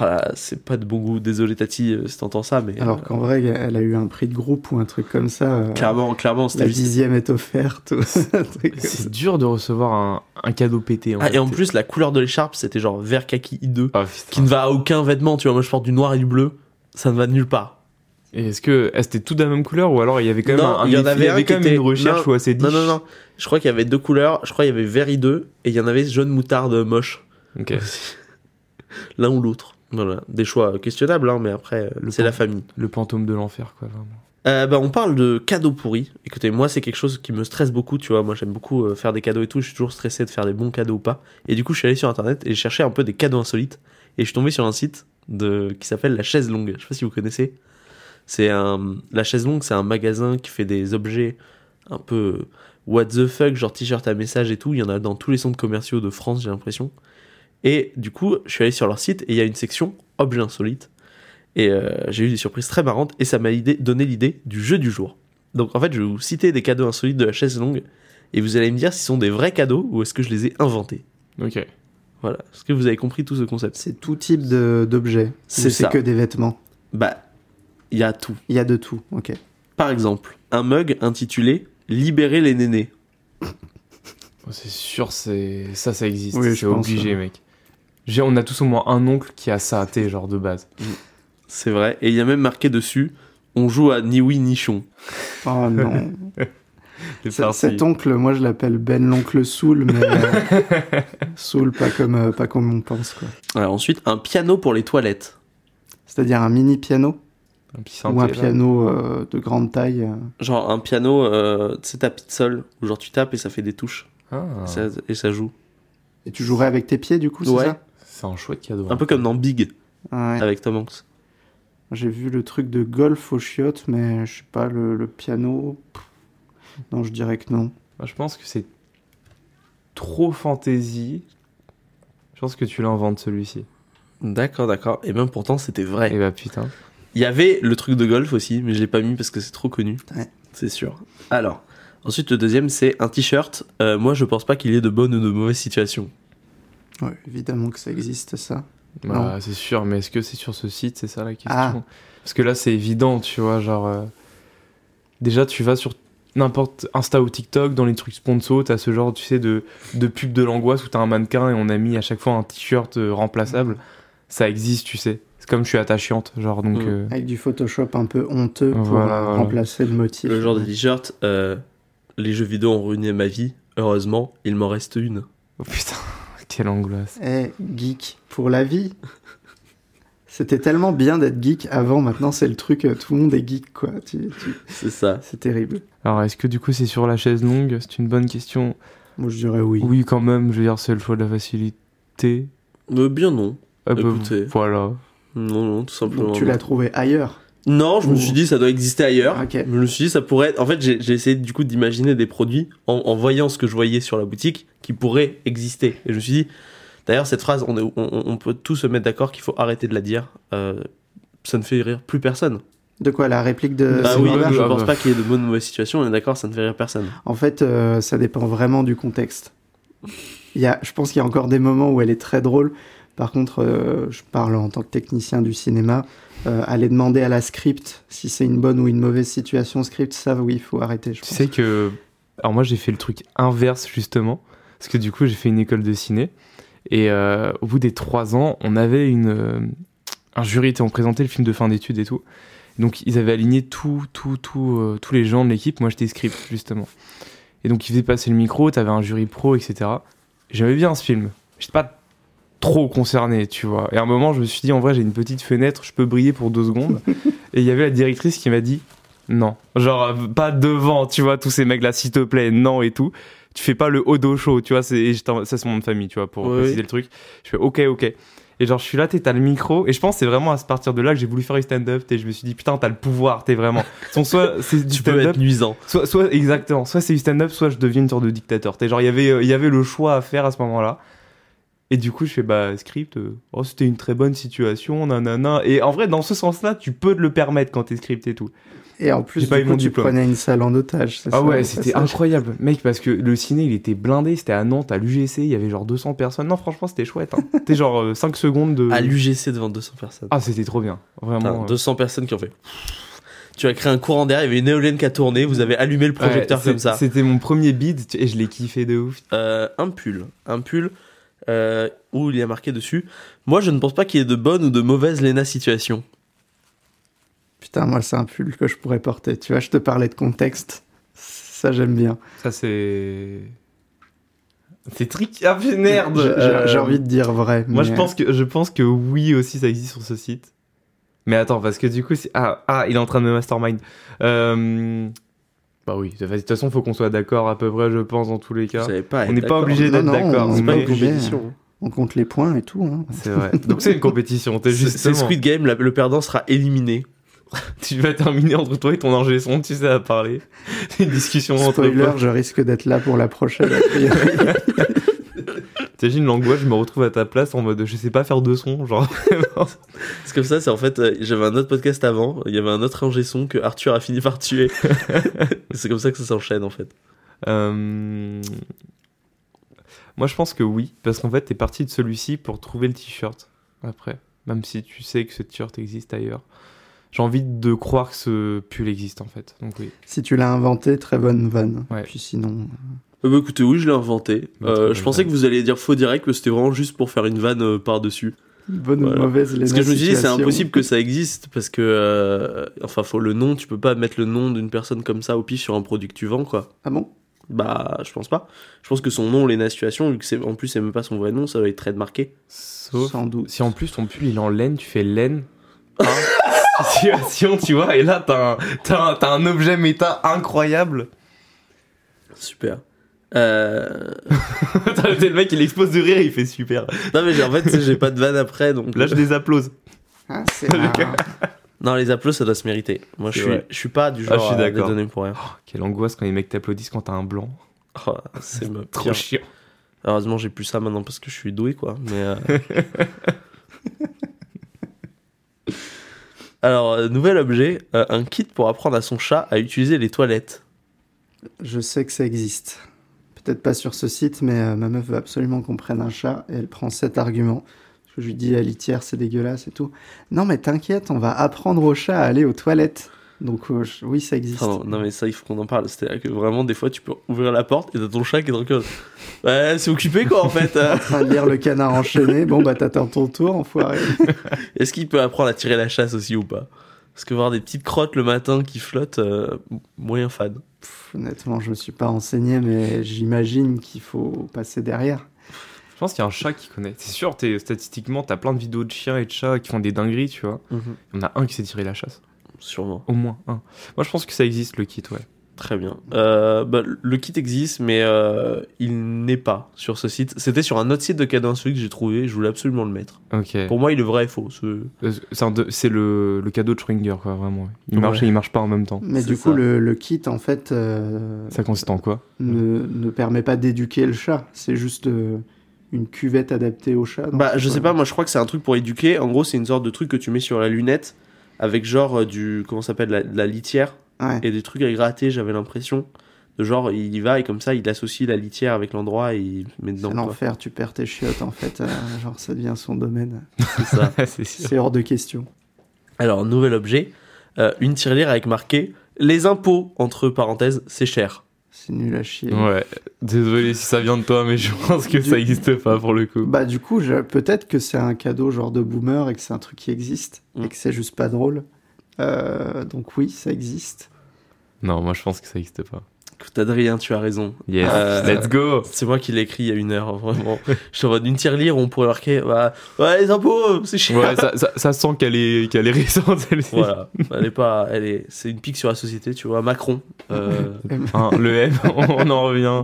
ah là, c'est pas de bon goût, désolé Tati euh, si t'entends ça, mais. Alors euh, qu'en vrai, elle a eu un prix de groupe ou un truc comme ça. euh, clairement, clairement, c'était La juste- dixième est offerte. C'est dur de recevoir un, un cadeau pété. En Ah, fait. et en plus, la couleur de l'écharpe, c'était genre vert kaki hideux, Ah, putain. qui ne va à aucun vêtement, tu vois. Moi, je porte du noir et du bleu, ça ne va nulle part. Et est-ce que est-ce que c'était tout de la même couleur ou alors il y avait quand même Non, un, il y en il y avait avait quand même était- une recherche non, ou assez Non, diche non, non. Je crois qu'il y avait deux couleurs. Je crois qu'il y avait vert hideux et il y en avait jaune moutarde moche. Ok. L'un ou l'autre. Voilà. Des choix questionnables, hein, mais après, euh, c'est la famille. Le fantôme de l'enfer, quoi, vraiment. Euh, bah, on parle de cadeaux pourris. Écoutez, moi, c'est quelque chose qui me stresse beaucoup, tu vois. Moi, j'aime beaucoup euh, faire des cadeaux et tout. Je suis toujours stressé de faire des bons cadeaux ou pas. Et du coup, je suis allé sur internet et j'ai cherché un peu des cadeaux insolites. Et je suis tombé sur un site de... qui s'appelle La Chaise Longue. Je sais pas si vous connaissez. C'est un... La Chaise Longue, c'est un magasin qui fait des objets un peu what the fuck, genre t-shirt à message et tout. Il y en a dans tous les centres commerciaux de France, j'ai l'impression. Et du coup, je suis allé sur leur site et il y a une section objets insolites. Et euh, j'ai eu des surprises très marrantes et ça m'a donné l'idée du jeu du jour. Donc en fait, je vais vous citer des cadeaux insolites de la chaise longue et vous allez me dire si ce sont des vrais cadeaux ou est-ce que je les ai inventés. Ok. Voilà. Est-ce que vous avez compris tout ce concept? C'est tout type d'objets. C'est que des vêtements? Bah, il y a tout. Il y a de tout, ok. Par exemple, un mug intitulé Libérer les nénés. Oh, C'est sûr, c'est ça, ça existe. Oui, je c'est obligé, ouais. mec. J'ai, on a tous au moins un oncle qui a ça, t'es genre de base. C'est vrai. Et il y a même marqué dessus On joue à ni oui ni chon. Oh non. Cet oncle, moi je l'appelle Ben l'oncle Soul, mais euh, Soul pas comme, euh, pas comme on pense, quoi. Alors ensuite, un piano pour les toilettes. C'est-à-dire un mini piano? Un petit ou un synthé, là. piano euh, de grande taille. Genre un piano, euh, tu sais, tapis de sol, où genre tu tapes et ça fait des touches. Ah, Ça- et ça joue. Et tu jouerais avec tes pieds, du coup, c'est ça? C'est un chouette cadeau. Un peu comme dans Big, Ouais. avec Tom Hanks. J'ai vu le truc de golf aux chiottes, mais je sais pas, le, le piano. pff. Non, je dirais que non. Je pense que c'est trop fantaisie. Je pense que tu l'inventes celui-ci. D'accord, d'accord. Et même pourtant, c'était vrai. Et bah putain. Il y avait le truc de golf aussi, mais je l'ai pas mis parce que c'est trop connu. Ouais. C'est sûr. Alors, ensuite, le deuxième, c'est un t-shirt. Euh, moi, je pense pas qu'il y ait de bonnes ou de mauvaises situations. Ouais, évidemment que ça existe, ça. Bah, c'est sûr, mais est-ce que c'est sur ce site C'est ça la question? Ah. Parce que là, c'est évident, tu vois. Genre, euh, déjà, tu vas sur n'importe Insta ou TikTok, dans les trucs sponsors, t'as ce genre, tu sais, de, de pub de l'angoisse où t'as un mannequin et on a mis à chaque fois un t-shirt euh, remplaçable. Ça existe, tu sais. C'est comme je suis attachante, genre, donc. Euh, Avec du Photoshop un peu honteux pour Voilà, euh, voilà. remplacer le motif. Le genre de t-shirt, euh, les jeux vidéo ont ruiné ma vie. Heureusement, il m'en reste une. Oh putain, quelle angoisse. Eh, geek pour la vie. C'était tellement bien d'être geek avant, maintenant c'est le truc, euh, tout le monde est geek, quoi. Tu- tu- C'est ça. C'est terrible. Alors, est-ce que du coup, c'est sur la chaise longue C'est une bonne question? Moi je dirais oui. Oui, quand même, je veux dire, c'est le choix de la facilité. Euh, bien non. Ah bah, Écoutez. voilà. Non, non, tout simplement. Donc tu l'as trouvé ailleurs. Non, je me suis dit ça doit exister ailleurs. Ok. Je me suis dit ça pourrait être... En fait, j'ai essayé du coup d'imaginer des produits en, en voyant ce que je voyais sur la boutique qui pourraient exister. Et je me suis dit, d'ailleurs, cette phrase, on, est- on, on peut tous se mettre d'accord qu'il faut arrêter de la dire. Euh, ça ne fait rire plus personne. De quoi la réplique de ah oui, je ah pense pas qu'il y ait de bonnes ou mauvaises situations, on est d'accord, ça ne fait rire personne. En fait, euh, ça dépend vraiment du contexte. Il y a, je pense qu'il y a encore des moments où elle est très drôle. Par contre, euh, je parle en tant que technicien du cinéma. Euh, aller demander à la script si c'est une bonne ou une mauvaise situation script, ça oui, il faut arrêter. Je Tu pense. sais que. Alors, moi, j'ai fait le truc inverse, justement. Parce que du coup, j'ai fait une école de ciné. Et euh, au bout des trois ans, on avait une, un jury, on présentait le film de fin d'études et tout. Donc, ils avaient aligné tout, tout, tout, tous les gens de l'équipe. Moi, j'étais script, justement. Et donc, ils faisaient passer le micro, t'avais un jury pro, etc. J'aimais bien ce film. J'étais pas trop concerné, tu vois. Et à un moment, je me suis dit, en vrai, j'ai une petite fenêtre, je peux briller pour deux secondes. et il y avait la directrice qui m'a dit, non. Genre, euh, pas devant, tu vois, tous ces mecs-là, s'il te plaît, non et tout. Tu fais pas le Odo show, tu vois, c'est, et ça c'est mon nom de famille, tu vois, pour Oui, préciser le truc. Je fais ok, ok. Et genre, je suis là, t'es, t'as le micro, et je pense que c'est vraiment à partir de là que j'ai voulu faire du stand-up, t'es, je me suis dit, putain, t'as le pouvoir, t'es vraiment. Soit c'est du Tu peux stand-up, être nuisant. soit, soit, exactement, soit c'est du stand-up, soit je deviens une sorte de dictateur. T'es genre, il y avait, euh, il y avait le choix à faire à ce moment-là. Et du coup, je fais, bah, script, euh, oh, c'était une très bonne situation, nanana. Et en vrai, dans ce sens-là, tu peux te le permettre quand t'es script et tout. Et en plus, J'ai du pas eu coup, mon tu diplôme. prenais une salle en otage. Ah ça, ouais, c'était incroyable, mec, parce que le ciné, il était blindé, c'était à Nantes, à l'UGC, il y avait genre 200 personnes. Non, franchement, c'était chouette. Hein. C'était genre euh, 5 secondes de. À l'UGC devant 200 personnes. Ah, c'était trop bien, vraiment. euh. 200 personnes qui ont fait. Tu as créé un courant d'air, il y avait une éolienne qui a tourné, vous avez allumé le projecteur Ouais, comme ça. C'était mon premier bid et je l'ai kiffé de ouf. Euh, un pull. Un pull euh, où il y a marqué dessus. Moi, je ne pense pas qu'il y ait de bonnes ou de mauvaises Lena situations. Putain, moi, c'est un pull que je pourrais porter. Tu vois, je te parlais de contexte. Ça, j'aime bien. Ça, c'est. C'est trick. Ah, merde J'ai- J'ai Euh, j'ai envie de dire vrai. Moi, je pense, que, je pense que oui aussi, ça existe sur ce site. Mais attends, parce que du coup, c'est- ah, ah, il est en train de me mastermind. Euh... Bah oui, de toute façon, faut qu'on soit d'accord à peu près, je pense, dans tous les cas. pas. On n'est pas obligé d'être d'accord. on C'est est pas une compétition. On compte les points et tout. hein. C'est vrai. Donc c'est une compétition, t'es C'est Squid Game, la- le perdant sera éliminé. tu vas terminer entre toi et ton ingé son, tu sais, à parler. C'est une discussion entre Spoiler, je risque d'être là pour la prochaine. T'imagines l'angoisse, je me retrouve à ta place en mode je sais pas faire de son, genre. C'est comme ça, c'est en fait, euh, j'avais un autre podcast avant, il y avait un autre ingé son que Arthur a fini par tuer. c'est comme ça que ça s'enchaîne en fait. Euh, Moi, je pense que oui, parce qu'en fait, t'es parti de celui-ci pour trouver le t-shirt après, même si tu sais que ce t-shirt existe ailleurs. J'ai envie de croire que ce pull existe en fait, donc oui. si tu l'as inventé, très bonne vanne. Ouais. Puis sinon, Euh, bah, écoutez, oui, je l'ai inventé. Bah, Euh, je pensais que vous alliez dire faux direct, mais c'était vraiment juste pour faire une vanne euh, par-dessus. bonne Voilà. ou mauvaise Parce que je me suis dit, c'est impossible que ça existe, parce que, euh, enfin, faut le nom, tu peux pas mettre le nom d'une personne comme ça au pif sur un produit que tu vends, quoi. Ah bon? Bah, je pense pas. Je pense que son nom, Lena Situation, vu que c'est, en plus, c'est même pas son vrai nom, ça va être très marqué. Sauf Sans doute. si en plus ton pull il est en laine, tu fais laine. Hein Situation, tu vois, et là t'as un, t'as un, t'as un objet méta incroyable. Super. Euh... T'as le mec il explose de rire, il fait super. non, mais en fait, j'ai pas de vanne après, donc. Là je les applause. Ah, c'est. Non, les applaudissements, ça doit se mériter. Moi, je suis, je suis pas du Ah, genre je suis à d'accord. dédonner pour rien. Quelle angoisse quand les mecs t'applaudissent quand t'as un blanc. Oh, c'est Trop pire. chiant. Heureusement, j'ai plus ça maintenant parce que je suis doué, quoi. Mais. euh, Alors, euh, nouvel objet, euh, un kit pour apprendre à son chat à utiliser les toilettes. Je sais que ça existe. Peut-être pas sur ce site, mais euh, ma meuf veut absolument qu'on prenne un chat et elle prend cet argument. Je lui dis la litière c'est dégueulasse et tout. Non mais t'inquiète, on va apprendre au chat à aller aux toilettes. Donc euh, oui ça existe. Non, mais ça, il faut qu'on en parle. C'est-à-dire que vraiment, des fois, tu peux ouvrir la porte et t'as ton chat qui est dans le. Ouais, c'est occupé, quoi, en fait. euh. En train de lire le canard enchaîné, bon bah t'attends ton tour enfoiré. Est-ce qu'il peut apprendre à tirer la chasse aussi ou pas? Parce que voir des petites crottes le matin qui flottent, euh, moyen fan. Pff, honnêtement je me suis pas renseigné mais j'imagine qu'il faut passer derrière. Je pense qu'il y a un chat qui connaît. C'est sûr, t'es- statistiquement, t'as plein de vidéos de chiens et de chats qui font des dingueries, tu vois. Il y en a un qui sait tirer la chasse. Sûrement. Au moins un. Moi, je pense que ça existe, le kit, ouais. Très bien. Euh, bah, le kit existe, mais euh, il n'est pas sur ce site. C'était sur un autre site de insolite que j'ai trouvé. Je voulais absolument le mettre. Pour moi, il est vrai et faux. Euh, C'est le, le cadeau de Schwinger, quoi, vraiment. Il Ouais. marche et il marche pas en même temps. Mais du coup le, le kit en fait euh, Ça consiste en quoi ne, ne permet pas d'éduquer le chat. C'est juste euh, une cuvette adaptée au chat. Bah, je sais pas. Moi, je crois que c'est un truc pour éduquer. En gros, c'est une sorte de truc que tu mets sur la lunette avec genre euh, du comment ça s'appelle la, de la litière Ouais. et des trucs à gratter. J'avais l'impression de genre il y va et comme ça il associe la litière avec l'endroit et il met dedans. C'est l'enfer, tu perds tes chiottes en fait, euh, genre ça devient son domaine. C'est ça. C'est sûr. C'est hors de question. Alors, nouvel objet, euh, une tirelire avec marqué les impôts, entre parenthèses, c'est cher. C'est nul à chier. Ouais. Désolé si ça vient de toi, mais je pense que Du- ça existe pas pour le coup. Bah du coup, je- peut-être que c'est un cadeau genre de boomer et que c'est un truc qui existe Mm. et que c'est juste pas drôle. Euh, donc oui, ça existe. Non, moi je pense que ça existe pas. Écoute, Adrien, tu as raison. Yes, Euh, let's go C'est moi qui l'ai écrit il y a une heure, vraiment. Je suis en mode une tirelire où on pourrait marquer bah, Ouais, les impôts, c'est cher. Ouais, ça, ça, ça sent qu'elle est, qu'elle est récente, celle-ci. Voilà, elle est pas, elle est, c'est une pique sur la société, tu vois. Macron. Euh, Hein, le M, on en revient.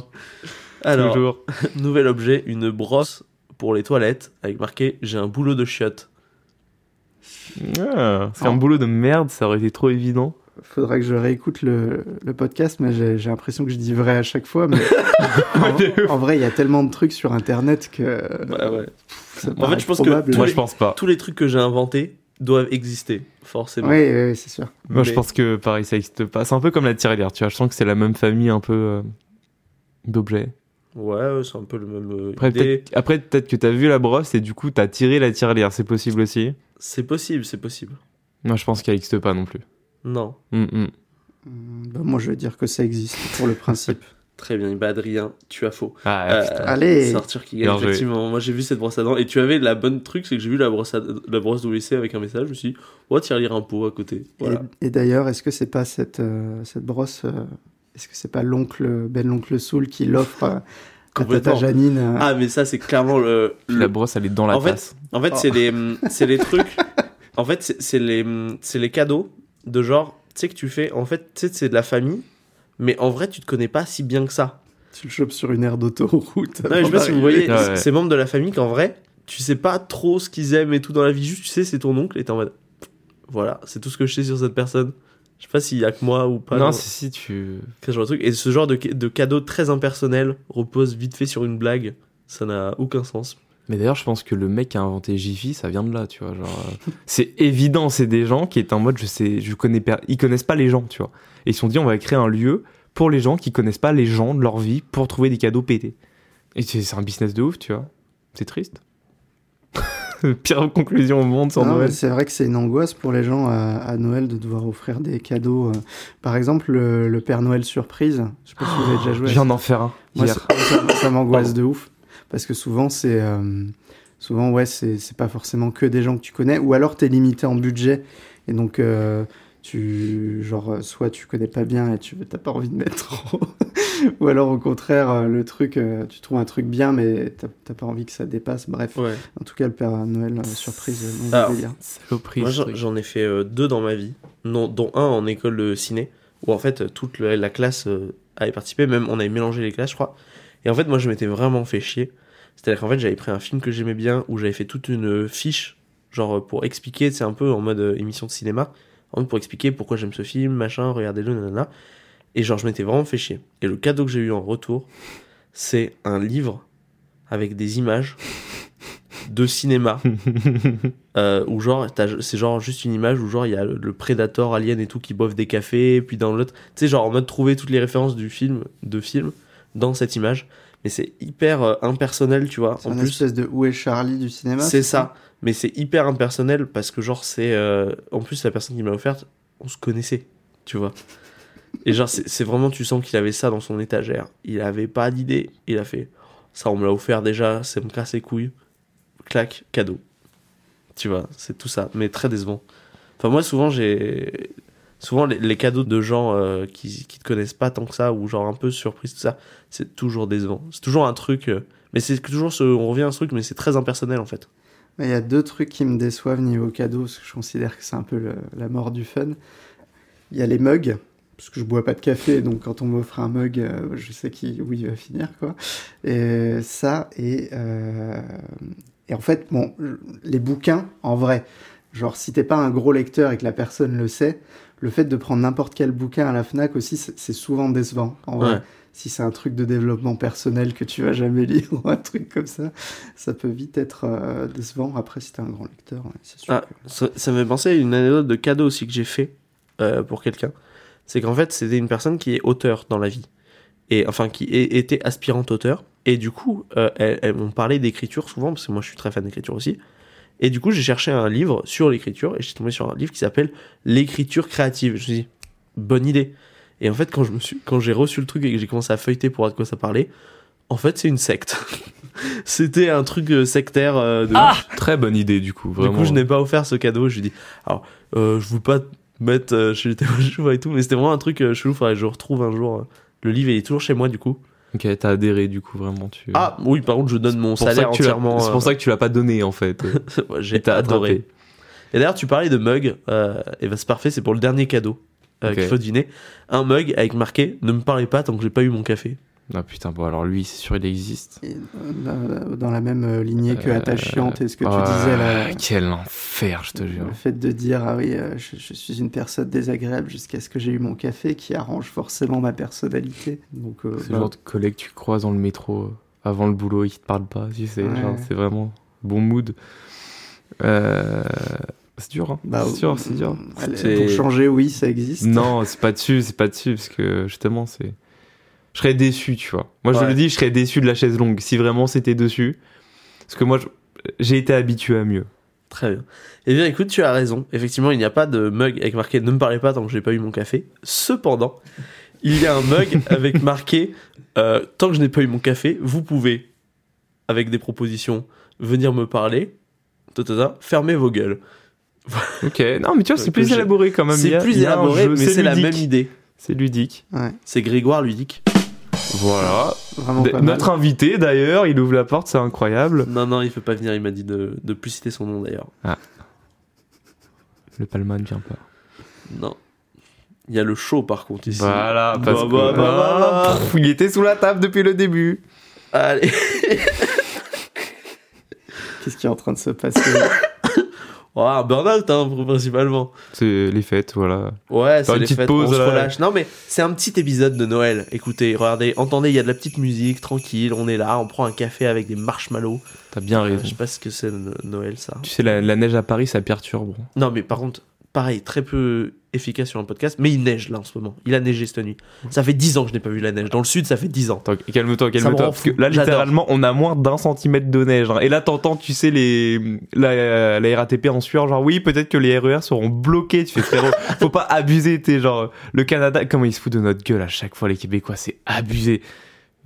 alors, Toujours. nouvel objet, une brosse pour les toilettes avec marqué j'ai un boulot de chiotte. Ah, c'est un boulot de merde, ça aurait été trop évident. Faudrait que je réécoute le, le podcast, mais j'ai l'impression que je dis vrai à chaque fois. Mais en, en vrai, il y a tellement de trucs sur Internet que Bah ouais. ça En fait, je pense que probable. Moi les- je pense pas. Tous les trucs que j'ai inventés doivent exister, forcément. Oui, oui, oui, c'est sûr. Moi je pense que pareil, ça existe pas. C'est un peu comme la tirelire, tu vois. Je sens que c'est la même famille un peu euh, d'objets. Ouais, c'est un peu le même euh, Après, peut-être après, peut-être que t'as vu la brosse et du coup t'as tiré la tirelire, c'est possible aussi. C'est possible, c'est possible. Moi je pense qu'elle existe pas non plus. Non. Hum, hum. Hum, bah, moi, je vais dire que ça existe pour le principe. Très bien, bah Adrien, tu as faux. Ah, Euh. Allez. C'est Arthur qui gagne, effectivement. Moi j'ai vu cette brosse à dents et tu avais la bonne truc, c'est que j'ai vu la brosse, à... la brosse WC avec un message. Je me suis dit, oh, tiens, lire un pot à côté. Voilà. Et, et d'ailleurs, est-ce que c'est pas cette, euh, cette brosse euh, Est-ce que c'est pas l'oncle Ben l'oncle Soul qui l'offre euh, Complètement. Tata Janine euh, Ah, mais ça, c'est clairement le. Le- La brosse elle est dans la En fait. En fait, Oh. c'est les, c'est les trucs. En fait, c'est les, c'est les cadeaux de genre, tu sais que tu fais. En fait, tu sais, c'est de la famille, mais en vrai, tu te connais pas si bien que ça. Tu le chopes sur une aire d'autoroute. Non, mais je sais pas si vous voyez Ouais, ouais. ces membres de la famille qu'en vrai, tu sais pas trop ce qu'ils aiment et tout dans la vie. Juste, tu sais, c'est ton oncle et t'es en mode. Voilà, c'est tout ce que je sais sur cette personne. Je sais pas s'il y a que moi ou pas. non, si, si, tu. ce genre de truc. Et ce genre de, de cadeau très impersonnel repose vite fait sur une blague. Ça n'a aucun sens. Mais d'ailleurs, je pense que le mec qui a inventé Jiffy, ça vient de là, tu vois. Genre, euh, c'est évident, c'est des gens qui étaient en mode, je sais, je connais pas, ils connaissent pas les gens, tu vois. Et ils se sont dit, on va créer un lieu pour les gens qui connaissent pas les gens de leur vie pour trouver des cadeaux pétés. Et c'est c'est un business de ouf, tu vois. C'est triste. Pire conclusion au monde sans Non, Noël. C'est vrai que c'est une angoisse pour les gens à, à Noël de devoir offrir des cadeaux. euh. Par exemple, le, le Père Noël surprise. Je sais pas si vous avez déjà joué. Je viens d'en faire un Moi, hier. ça, m'angoisse de ouf. Parce que souvent, c'est. euh, souvent, ouais, c'est c'est pas forcément que des gens que tu connais. Ou alors, t'es limité en budget. Et donc, euh, tu. Genre, euh, soit tu connais pas bien et tu t'as pas envie de mettre trop. Ou alors, au contraire, euh, le truc, euh, tu trouves un truc bien, mais t'as t'as pas envie que ça dépasse. Bref. Ouais. En tout cas, le Père Noël euh, surprise, Alors, le délire. Saloperie, Moi, j'en ai fait euh, deux dans ma vie, non, dont un en école de ciné, où en fait toute la, la classe euh, avait participé, même on avait mélangé les classes, je crois. Et en fait, moi, je m'étais vraiment fait chier. C'est-à-dire qu'en fait, j'avais pris un film que j'aimais bien, où j'avais fait toute une fiche, genre pour expliquer, c'est un peu en mode euh, émission de cinéma, pour expliquer pourquoi j'aime ce film, machin, regardez-le, nanana. Et genre, je m'étais vraiment fait chier. Et le cadeau que j'ai eu en retour, c'est un livre avec des images de cinéma euh, où genre c'est genre juste une image où genre il y a le, le Predator Alien et tout qui boivent des cafés puis dans l'autre tu sais genre en mode trouver toutes les références du film de film dans cette image mais c'est hyper euh, impersonnel tu vois C'est en une plus espèce de Où est Charlie du cinéma c'est ça? Mais c'est hyper impersonnel parce que genre c'est euh, en plus la personne qui m'a offert on se connaissait tu vois. Et genre c'est vraiment tu sens qu'il avait ça dans son étagère. Il avait pas d'idée. Il a fait ça on me l'a offert déjà ça me casse les couilles clac cadeau. Tu vois c'est tout ça mais très décevant. Enfin moi souvent j'ai souvent les, cadeaux de gens euh, qui qui te connaissent pas tant que ça ou genre un peu surprise tout ça c'est toujours décevant. C'est toujours un truc euh, mais c'est toujours ce on revient à ce truc mais c'est très impersonnel en fait Il y a deux trucs qui me déçoivent niveau cadeau, parce que je considère que c'est un peu la mort du fun. Il y a les mugs, parce que je bois pas de café, donc quand on m'offre un mug, euh, je sais qui, où il va finir, quoi. Et ça, et, euh, et en fait, bon, les bouquins, en vrai, genre si t'es pas un gros lecteur et que la personne le sait, le fait de prendre n'importe quel bouquin à la FNAC aussi, c'est souvent décevant, en vrai. Si c'est un truc de développement personnel que tu vas jamais lire ou un truc comme ça, ça peut vite être euh, décevant. Après, si t'es un grand lecteur, ouais, c'est sûr. Ah, que- ça, ça me fait penser à une anecdote de cadeau aussi que j'ai fait euh, pour quelqu'un. C'est qu'en fait, c'était une personne qui est auteur dans la vie. Et enfin, qui est- était aspirante auteur. Et du coup, euh, elles, elles m'ont parlé d'écriture souvent, parce que moi je suis très fan d'écriture aussi. Et du coup, j'ai cherché un livre sur l'écriture, et j'ai tombé sur un livre qui s'appelle L'écriture créative. Je me suis dit, bonne idée. Et en fait, quand je me suis, quand j'ai reçu le truc et que j'ai commencé à feuilleter pour voir de quoi ça parlait, en fait, c'est une secte. C'était un truc euh, sectaire euh, de Très bonne idée, du coup. Vraiment. du coup, je n'ai pas offert ce cadeau. Je lui ai dit, alors, euh, je veux pas te mettre euh, chez les témoins et tout, mais c'était vraiment un truc chelou. Faudrait que je retrouve un jour. Le livre il est toujours chez moi, du coup. Ok, t'as adhéré, du coup, vraiment. Tu... Ah, oui, par contre, je donne mon C'est pour ça salaire que tu l'as- entièrement. C'est pour ça que tu l'as pas donné, en fait. j'ai adoré. Et d'ailleurs, tu parlais de mug. Euh, et ben, c'est parfait, c'est pour le dernier cadeau euh, qu'il faut deviner. Un mug avec marqué Ne me parlez pas tant que j'ai pas eu mon café. Ah putain, bon, alors lui, c'est sûr, il existe. Euh, dans- la même euh, lignée que Euh, attachante et ce que tu ah, disais là. Quel enfer, je te jure. Le fait de dire ah oui, euh, je, je suis une personne désagréable jusqu'à ce que j'ai eu mon café qui arrange forcément ma personnalité. Donc euh, C'est bah, le genre de collègue que tu croises dans le métro avant le boulot et qui te parle pas, tu sais. Ouais. genre, c'est vraiment bon mood. Euh, C'est dur, hein. bah, c'est dur, c'est dur. allez, C'est- Pour changer, oui, ça existe. Non, c'est pas dessus, c'est pas dessus, parce que justement, c'est. Je serais déçu, tu vois. Moi, je Ouais. le dis, je serais déçu de la chaise longue si vraiment c'était dessus. Parce que moi, je- j'ai été habitué à mieux. Très bien. Eh bien, écoute, tu as raison. Effectivement, il n'y a pas de mug avec marqué Ne me parlez pas tant que j'ai pas eu mon café. Cependant, il y a un mug avec marqué euh, Tant que je n'ai pas eu mon café, vous pouvez, avec des propositions, venir me parler. Fermez vos gueules. Ok, non, mais tu vois, c'est plus élaboré quand même. C'est plus élaboré, jeu, mais c'est la ludique. même idée. C'est ludique. Ouais, C'est Grégoire ludique. Voilà. Notre invité, d'ailleurs, il ouvre la porte, c'est incroyable. Non, non, il peut pas venir. Il m'a dit de, de plus citer son nom d'ailleurs. Le palman ne vient pas. Non. Il y a le show par contre ici. Voilà, parce Bah, que bah, bah, bah, Ah, pff, il était sous la table depuis le début. Allez. Qu'est-ce qui est en train de se passer? Un burn-out, hein, principalement. C'est les fêtes, voilà. Ouais, c'est une les petite fêtes, pause, on se relâche. Non, mais c'est un petit épisode de Noël. Écoutez, regardez, entendez, il y a de la petite musique, tranquille, on est là, on prend un café avec des marshmallows. T'as bien Euh, raison. je sais pas ce que c'est Noël, ça. Tu sais, la, la neige à Paris, ça perturbe. Non, mais par contre, pareil, très peu efficace sur un podcast, mais il neige là en ce moment. Il a neigé cette nuit. Ça fait 10 ans que je n'ai pas vu la neige. Dans le sud, ça fait 10 ans. Calme-toi, me calme-toi. Parce que là, littéralement, on a moins d'un centimètre de neige. hein. Et là, t'entends, tu sais, les, la, la RATP en sueur, genre, oui, peut-être que les RER seront bloqués. Tu fais, frérot, faut pas abuser, t'es genre, le Canada, comment ils se foutent de notre gueule à chaque fois, les Québécois, c'est abusé.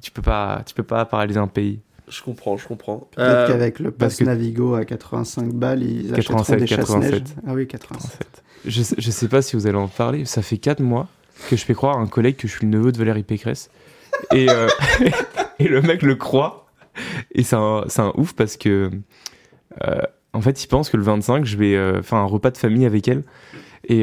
Tu peux pas, tu peux pas paralyser un pays. Je comprends, je comprends. Peut-être Euh, qu'avec le pass que- Navigo à 85 balles, ils achèteront 87, des chasse-neige. 87. Ah oui, 87. Je, sais- je sais pas si vous allez en parler. Ça fait 4 mois que je fais croire à un collègue que je suis le neveu de Valérie Pécresse. Et, euh, et le mec le croit. Et c'est un, ouf parce que, euh, en fait, il pense que le 25, je vais euh, faire un repas de famille avec elle. Et,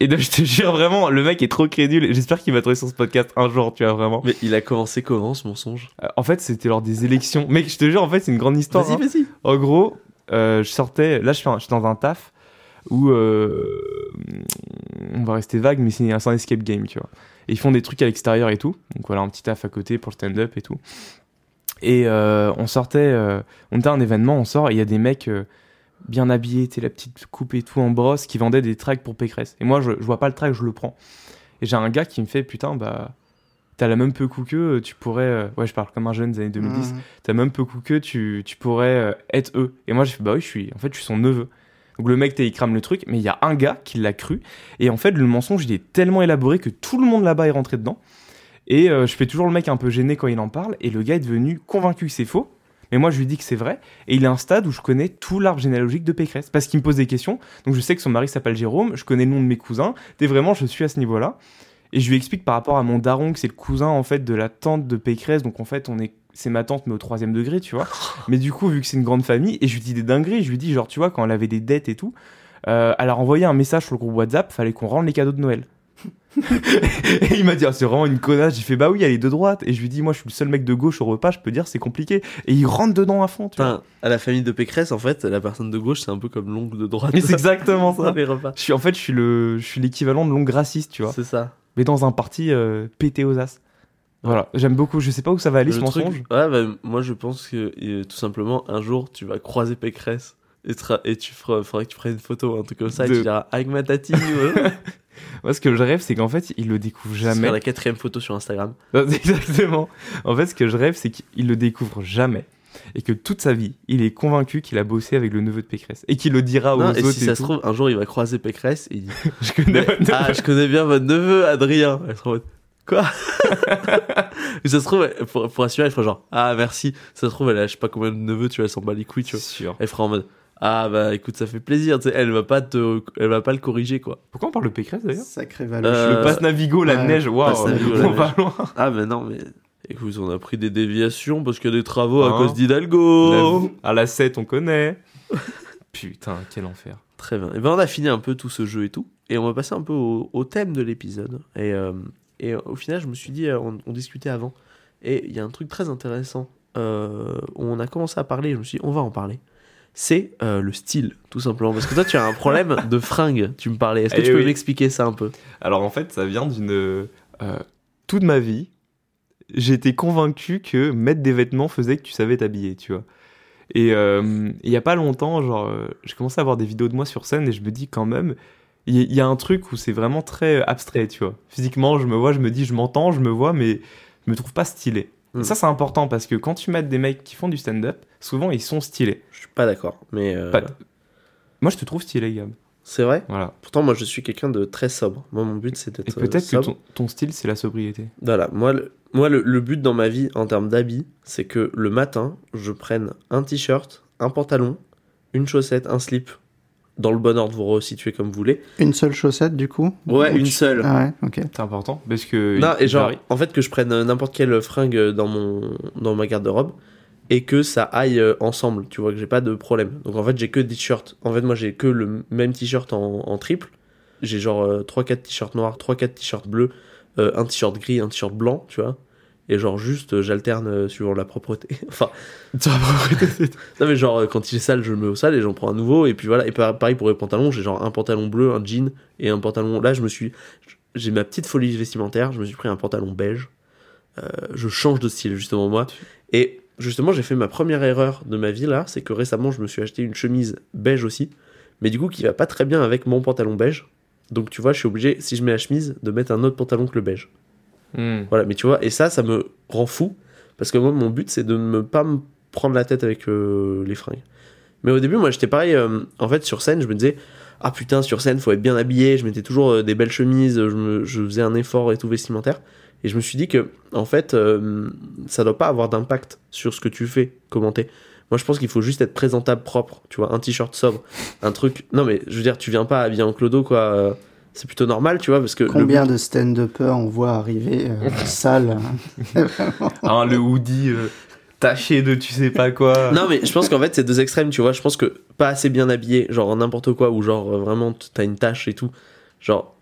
et donc, je te jure, vraiment, le mec est trop crédule. J'espère qu'il va trouver sur ce podcast un jour, tu vois, vraiment. Mais il a commencé comment ce mensonge? En fait, c'était lors des élections. Mec, je te jure, en fait, c'est une grande histoire. Vas-y, hein. vas-y. En gros, je sortais. Là, je suis, un- je suis dans un taf où euh, on va rester vague, mais c'est un, escape game, tu vois. Et ils font des trucs à l'extérieur et tout. Donc voilà, un petit taf à côté pour le stand-up et tout. Et euh, on sortait, euh, on était à un événement, on sort et il y a des mecs euh, bien habillés, la petite coupe et tout en brosse, qui vendaient des tracks pour Pécresse. Et moi, je, je vois pas le track, je le prends. Et j'ai un gars qui me fait, putain, bah, t'as la même peu coup qu'eux, tu pourrais. Ouais, je parle comme un jeune des années 2010 Mmh. t'as même peu coup que tu, tu pourrais être eux. Et moi, j'ai fait, bah oui, je suis, en fait, je suis son neveu. Donc le mec, il crame le truc, mais il y a un gars qui l'a cru. Et en fait, le mensonge, il est tellement élaboré que tout le monde là-bas est rentré dedans. Et euh, je fais toujours le mec un peu gêné quand il en parle. Et le gars est devenu convaincu que c'est faux. Mais moi, je lui dis que c'est vrai. Et il à un stade où je connais tout l'arbre généalogique de Pécresse. Parce qu'il me pose des questions. Donc je sais que son mari s'appelle Jérôme. Je connais le nom de mes cousins. Et vraiment, je suis à ce niveau-là. Et je lui explique par rapport à mon daron que c'est le cousin en fait de la tante de Pécresse. Donc en fait, on est c'est ma tante mais au troisième degré, tu vois. Mais du coup, vu que c'est une grande famille, et je lui dis des dingueries, je lui dis genre, tu vois, quand elle avait des dettes et tout, euh, elle a envoyé un message sur le groupe WhatsApp, fallait qu'on rende les cadeaux de Noël. et il m'a dit, ah, c'est vraiment une connasse. J'ai fait, bah oui, elle est de droite. Et je lui dis, moi, je suis le seul mec de gauche au repas, je peux dire, c'est compliqué. Et il rentre dedans à fond, tu vois. Putain, à la famille de Pécresse, en fait, la personne de gauche, c'est un peu comme l'oncle de droite. Mais c'est exactement ça. les repas. Je suis, en fait, je suis le, je suis l'équivalent de l'ongle raciste, tu vois. C'est ça. Mais dans un parti euh, pété aux as. Voilà, j'aime beaucoup. Je sais pas où ça va aller Le ce truc- mensonge. Ouais, bah, moi je pense que euh, tout simplement, un jour, tu vas croiser Pécresse et, tu feras, faudrait que tu prennes une photo, un truc comme ça, et tu diras avec ma tati. ouais. Moi, ce que je rêve, c'est qu'en fait, il le découvre jamais. la quatrième photo sur Instagram. Non, Exactement. En fait, ce que je rêve, c'est qu'il le découvre jamais. Et que toute sa vie, il est convaincu qu'il a bossé avec le neveu de Pécresse. Et qu'il le dira aux Non, autres. et si ça se trouve, un jour, il va croiser Pécresse et il dit je connais. Ah, je connais bien votre neveu, Adrien. Elle mode, Quoi Et ça se trouve, elle- pour, pour assurer, elle fera genre Ah, merci. Ça se trouve, elle a je sais pas combien de neveux, tu vois, elle s'en bat les couilles, tu vois. sûr. Elle fera en mode Ah, bah écoute, ça fait plaisir, tu sais, elle va pas te, elle va pas le corriger, quoi. Pourquoi on parle de Pécresse d'ailleurs? Sacré Valoche. Euh, Le passe Navigo, la ouais, neige, waouh, on va loin. Ah, mais non, mais. Écoute, on a pris des déviations parce qu'il y a des travaux à Hein cause d'Hidalgo. La- À la 7, on connaît. Putain, quel enfer. Très bien. Et ben on a fini un peu tout ce jeu et tout. Et on va passer un peu au, au thème de l'épisode. Et, euh, et au final, je me suis dit, euh, on, on discutait avant. Et il y a un truc très intéressant. Euh, on a commencé à parler, je me suis dit, on va en parler. C'est euh, le style, tout simplement. Parce que toi, tu as un problème de fringues, tu me parlais. Est-ce que Eh tu peux m'expliquer ça un peu? Alors en fait, ça vient d'une. euh, toute ma vie, été convaincu que mettre des vêtements faisait que tu savais t'habiller, tu vois. Et il y a pas longtemps, genre, j'ai commencé à voir des vidéos de moi sur scène et je me dis quand même, il y, a un truc où c'est vraiment très abstrait, tu vois. Physiquement, je me vois, je me dis, je m'entends, je me vois, mais je me trouve pas stylé. Hmm. Et ça, c'est important parce que quand tu mets des mecs qui font du stand-up, souvent ils sont stylés. Je suis pas d'accord. Mais euh, Pas- Moi, je te trouve stylé, Gab. c'est vrai? Voilà. Pourtant, moi, je suis quelqu'un de très sobre. Moi, mon but, c'est Et d'être euh, peut-être que ton, ton style, c'est la sobriété. Voilà, moi, le, moi le, le but dans ma vie en termes d'habits, c'est que le matin, je prenne un t-shirt, un pantalon, une chaussette, un slip, dans le bon ordre, vous resituez comme vous voulez. Une seule chaussette, du coup Ouais, Ou une tu- seule. Ah ouais, ok. C'est important parce que. Non, et genre, varie. en fait, que je prenne euh, n'importe quelle fringue dans, mon, dans ma garde-robe et que ça aille euh, ensemble, tu vois, que j'ai pas de problème. Donc en fait, j'ai que des t-shirts. En fait, moi, j'ai que le même t-shirt en, en triple. J'ai genre 3-4 t-shirts noirs, 3-4 t-shirts bleus, euh, un t-shirt gris, un t-shirt blanc, tu vois. Et genre, juste, euh, j'alterne euh, suivant la propreté. enfin, non, mais genre, euh, quand il est sale, je le mets au sale et j'en prends un nouveau. Et puis voilà. Et par- pareil pour les pantalons, j'ai genre un pantalon bleu, un jean et un pantalon. Là, je me suis. J'ai ma petite folie vestimentaire. Je me suis pris un pantalon beige. Euh, je change de style, justement, moi. Et justement, j'ai fait ma première erreur de ma vie là. C'est que récemment, je me suis acheté une chemise beige aussi. Mais du coup, qui va pas très bien avec mon pantalon beige. Donc, tu vois, je suis obligé, si je mets la chemise, de mettre un autre pantalon que le beige. Hmm. Voilà, mais tu vois, et ça, ça me rend fou. Parce que moi, mon but, c'est de ne pas me prendre la tête avec euh, les fringues. Mais au début, moi, j'étais pareil. euh, en fait, sur scène, je me disais, ah putain, sur scène, faut être bien habillé. Je mettais toujours euh, des belles chemises. Je, je faisais un effort et tout vestimentaire. Et je me suis dit que, en fait, ça doit pas avoir d'impact sur ce que tu fais commenter. Moi, je pense qu'il faut juste être présentable, propre. Tu vois, un t-shirt sobre, un truc. Non, mais je veux dire, tu viens pas habillé en clodo, quoi. C'est plutôt normal, tu vois, parce que. le Combien de stand-uppers on voit arriver euh, sales Hein, le hoodie euh, taché de tu sais pas quoi. Non, mais je pense qu'en fait, c'est deux extrêmes, tu vois. Je pense que pas assez bien habillé, genre n'importe quoi, ou genre euh, vraiment t'as une tâche et tout. Genre,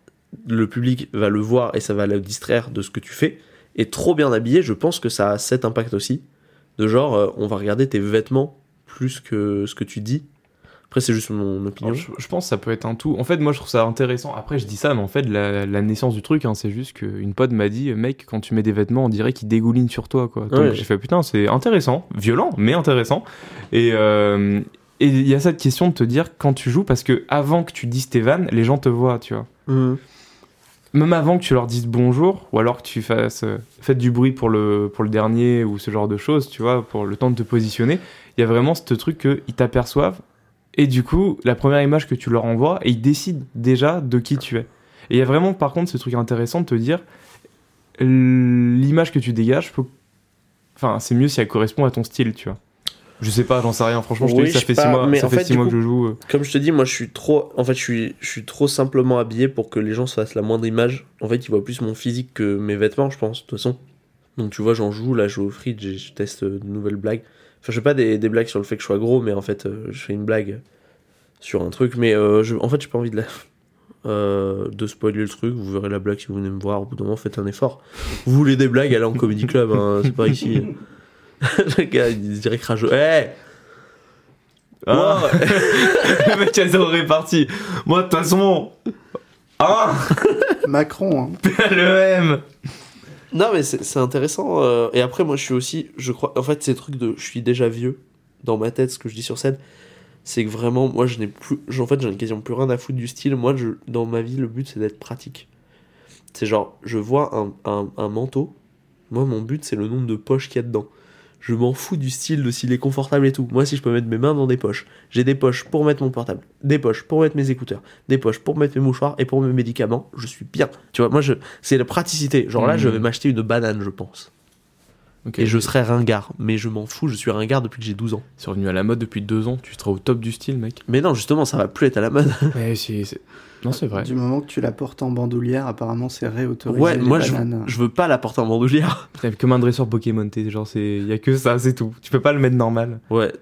le public va le voir et ça va le distraire de ce que tu fais. Et trop bien habillé, je pense que ça a cet impact aussi. De genre, euh, on va regarder tes vêtements plus que ce que tu dis. Après, c'est juste mon opinion. Alors, je, je pense que ça peut être un tout. En fait, moi, je trouve ça intéressant. Après, je dis ça, mais en fait, la, la naissance du truc, hein, c'est juste qu'une pote m'a dit, mec, quand tu mets des vêtements, on dirait qu'ils dégoulinent sur toi, quoi. Donc, Ouais. j'ai fait, putain, c'est intéressant, violent, mais intéressant. Et euh, et il y a cette question de te dire quand tu joues, parce que avant que tu dises tes vannes, les gens te voient, tu vois. Mhm. Même avant que tu leur dises bonjour, ou alors que tu fasses euh, faites du bruit pour le, pour le dernier, ou ce genre de choses, tu vois, pour le temps de te positionner, il y a vraiment ce truc qu'ils t'aperçoivent, et du coup, la première image que tu leur envoies, et ils décident déjà de qui tu es. Et il y a vraiment, par contre, ce truc intéressant de te dire, l'image que tu dégages, peut... enfin, c'est mieux si elle correspond à ton style, tu vois. Je sais pas, j'en sais rien. Franchement, je te Oui, dis, ça je fait sais six pas, mois, mais ça en fait fait, six du mois coup- que je joue. euh. Comme je te dis, moi, je suis trop. En fait, je suis, je suis trop simplement habillé pour que les gens se fassent la moindre image. En fait, ils voient plus mon physique que mes vêtements, je pense, de toute façon. Donc, tu vois, j'en joue, là, je joue au fridge et je teste de nouvelles blagues. Enfin, je fais pas des, des blagues sur le fait que je sois gros, mais en fait, euh, je fais une blague sur un truc. Mais euh, je, en fait, j'ai pas envie de, la, euh, de spoiler le truc. Vous verrez la blague si vous venez me voir. Au bout d'un moment, faites un effort. Vous voulez des blagues, allez en comedy club, hein, c'est pas ici. le gars, il dirait que rageux. Eh Ah. Wow. le mec a zéro réparti. Moi, de toute façon. Ah Macron, hein. LEM Non, mais c'est intéressant. euh, et après, moi, je suis aussi, je crois, en fait, ces trucs de, je suis déjà vieux dans ma tête, ce que je dis sur scène, c'est que vraiment, moi, je n'ai plus, en fait, j'en ai quasiment plus rien à foutre du style. Moi, je, dans ma vie, le but, c'est d'être pratique. C'est genre, je vois un, un, un manteau. Moi, mon but, c'est le nombre de poches qu'il y a dedans. Je m'en fous du style, de s'il est confortable et tout. Moi, si je peux mettre mes mains dans des poches, j'ai des poches pour mettre mon portable, des poches pour mettre mes écouteurs, des poches pour mettre mes mouchoirs et pour mes médicaments, je suis bien. Tu vois, moi, je, c'est la praticité. Genre là, Mhm. je vais m'acheter une banane, je pense. Et je serai ringard. Mais je m'en fous, je suis ringard depuis que j'ai 12 ans. C'est revenu à la mode depuis deux ans, tu seras au top du style, mec. Mais non, justement, ça va plus être à la mode. Mais c'est- Non, c'est vrai. Du moment que tu la portes en bandoulière, apparemment c'est réautorisé. Ouais, les moi, je, bananes. je veux pas la porter en bandoulière. Comme un dresseur Pokémon, t'es genre, c'est. Y a que ça, c'est tout. Tu peux pas le mettre normal. Ouais.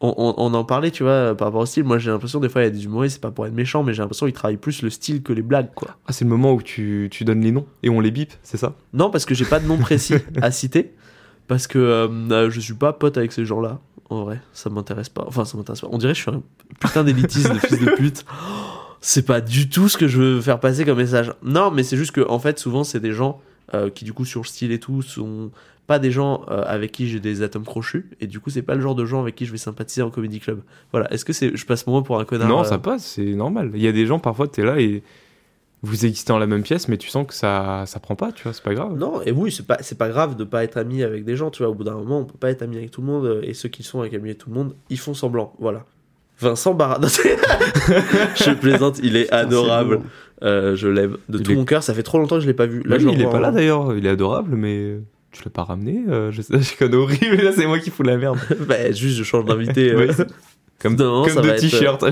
On, on- on en parlait, tu vois, par rapport au style. Moi, j'ai l'impression, des fois, il y a des humoristes, c'est pas pour être méchant, mais j'ai l'impression qu'ils travaillent plus le style que les blagues, quoi. Ah, c'est le moment où tu, tu donnes les noms et on les bip, c'est ça? Non, parce que j'ai pas de nom précis à citer. Parce que euh, euh, je suis pas pote avec ces gens-là. En vrai, ça m'intéresse pas. Enfin, ça m'intéresse pas. On dirait que je suis un putain d'élitiste de fils de pute. C'est pas du tout ce que je veux faire passer comme message. Non, mais c'est juste que, en fait, souvent, c'est des gens euh, qui, du coup, sur le style et tout, sont pas des gens euh, avec qui j'ai des atomes crochus. Et du coup, c'est pas le genre de gens avec qui je vais sympathiser en comedy club. Voilà. Est-ce que c'est, je passe mon mot pour un connard Non, euh, ça passe, c'est normal. Il y a des gens, parfois, t'es là et vous existez dans la même pièce, mais tu sens que ça, ça prend pas, tu vois, c'est pas grave. Non, et oui, c'est pas, c'est pas grave de pas être ami avec des gens, tu vois. Au bout d'un moment, on peut pas être ami avec tout le monde, euh, et ceux qui sont avec ami avec tout le monde, ils font semblant, voilà. Vincent Barra. Je plaisante, il est Putain, adorable. Euh, je l'aime de Il tout est- mon cœur. Ça fait trop longtemps que je l'ai pas vu. Là, je le il est pas là en- d'ailleurs, il est adorable, mais tu l'as pas ramené. euh, je sais, je connais horrible, là, c'est moi qui fous la merde. bah, juste, je change d'invité. euh. Ouais, comme Non, de être, t-shirt.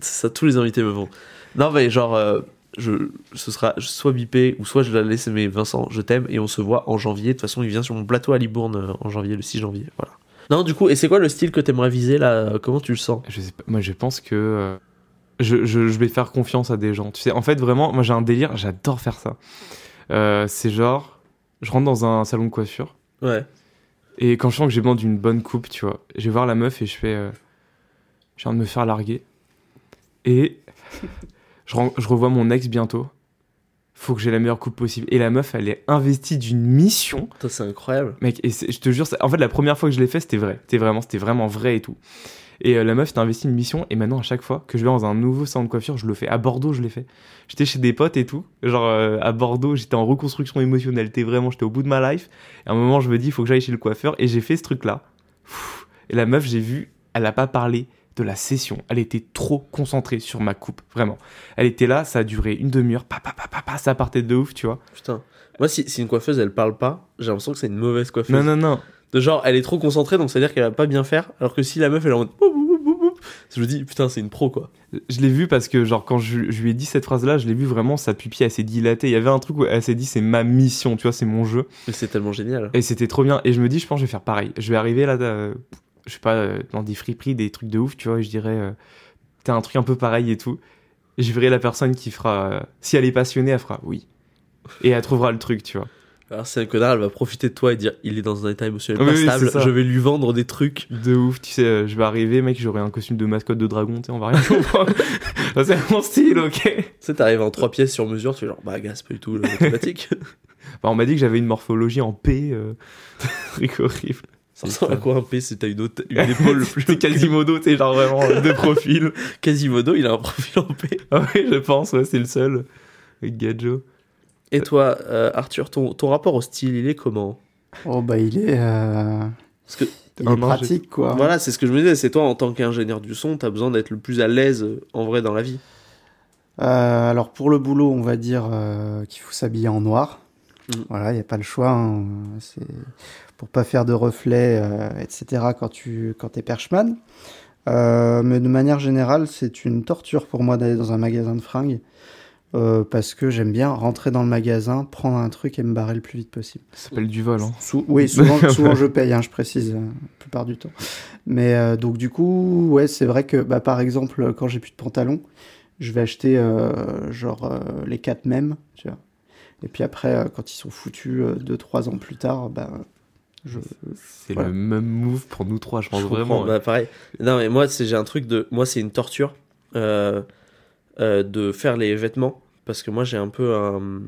C'est ça, tous les invités me vont. Non, mais genre, euh, je, ce sera soit bipé, ou soit je la laisse, mais Vincent, je t'aime, et on se voit en janvier. De toute façon, il vient sur mon plateau à Libourne euh, en janvier, le 6 janvier. Voilà. Non, du coup, et c'est quoi le style que t'aimerais viser là Comment tu le sens? Je sais pas, moi je pense que euh, je, je- je vais faire confiance à des gens. Tu sais, en fait, vraiment, moi j'ai un délire, j'adore faire ça. Euh, c'est genre, je rentre dans un salon de coiffure. Ouais. Et quand je sens que j'ai besoin d'une bonne coupe, tu vois, je vais voir la meuf et je fais. euh, je viens de me faire larguer. Et je, revois mon ex bientôt. Faut que j'ai la meilleure coupe possible. Et la meuf, elle est investie d'une mission. C'est incroyable. Mec, et je te jure, en fait, la première fois que je l'ai fait, c'était vrai. C'était vraiment, c'était vraiment vrai et tout. Et euh, la meuf, t'as investi une mission. Et maintenant, à chaque fois que je vais dans un nouveau salon de coiffure, je le fais. À Bordeaux, je l'ai fait. J'étais chez des potes et tout. Genre, euh, à Bordeaux, j'étais en reconstruction émotionnelle. T'es vraiment, j'étais au bout de ma life. Et à un moment, je me dis, il faut que j'aille chez le coiffeur. Et j'ai fait ce truc-là. Et la meuf, j'ai vu, elle a pas parlé de la session. Elle était trop concentrée sur ma coupe. Vraiment. Elle était là, ça a duré une demi-heure. Pa, pa, pa, pa, pa, ça partait de ouf, tu vois. Putain. Moi, si, si une coiffeuse, elle parle pas, j'ai l'impression que c'est une mauvaise coiffeuse. Non, non, non. De genre, elle est trop concentrée, donc ça veut dire qu'elle va pas bien faire. Alors que si la meuf, elle est en mode. Je me dis, putain, c'est une pro, quoi. Je l'ai vu parce que, genre, quand je, je lui ai dit cette phrase-là, je l'ai vu vraiment, sa pupille, elle s'est dilatée. Il y avait un truc où elle s'est dit, c'est ma mission, tu vois, c'est mon jeu. Mais c'est tellement génial. Et c'était trop bien. Et je me dis, je pense que je vais faire pareil. Je vais arriver là, euh, je sais pas, euh, dans des friperies, des trucs de ouf, tu vois, et je dirais, euh, t'as un truc un peu pareil et tout. Et je verrai la personne qui fera, si elle est passionnée, elle fera oui. Et elle trouvera le truc, tu vois. Alors, si un connard, elle va profiter de toi et dire, il est dans un état émotionnel Oui, pas stable, c'est je vais lui vendre des trucs. De ouf, tu sais, euh, je vais arriver, mec, j'aurai un costume de mascotte de dragon, tu sais, on va rien comprendre. C'est mon style, ok. Tu sais, t'arrives en trois pièces sur mesure, tu fais genre, bah, gars, c'est pas du tout automatique. Enfin, on m'a dit que j'avais une morphologie en P, euh... truc horrible. Ça ressemble à quoi un P si t'as une, autre- une épaule plus. Quasimodo, sais, genre vraiment de profil. Quasimodo, il a un profil en P. Ah ouais, je pense, ouais, c'est le seul. Avec Gadjo. Et toi, euh, Arthur, ton, ton rapport au style, il est comment? Oh bah il est, euh, Parce que il est pratique quoi. Voilà, c'est ce que je me disais. C'est toi, en tant qu'ingénieur du son, t'as besoin d'être le plus à l'aise en vrai dans la vie. Euh, alors pour le boulot, on va dire euh, qu'il faut s'habiller en noir. Mm. Voilà, il n'y a pas le choix. hein. C'est pour pas faire de reflets, euh, etc. Quand tu quand t'es perchman. Euh, mais de manière générale, c'est une torture pour moi d'aller dans un magasin de fringues euh, parce que j'aime bien rentrer dans le magasin, prendre un truc et me barrer le plus vite possible. Ça s'appelle du vol, hein. Sou- oui, souvent, souvent je paye, hein, je précise, euh, la plupart du temps. Mais euh, donc du coup, ouais, c'est vrai que bah, par exemple, quand j'ai plus de pantalons, je vais acheter genre les quatre mêmes, tu vois. Et puis après, quand ils sont foutus euh, deux, trois ans plus tard, bah, je... C'est Voilà. le même move pour nous trois, je pense Je vraiment. bah, pareil. Non, mais moi, c'est- j'ai un truc de. Moi, c'est une torture euh, euh, de faire les vêtements. Parce que moi, j'ai un peu un.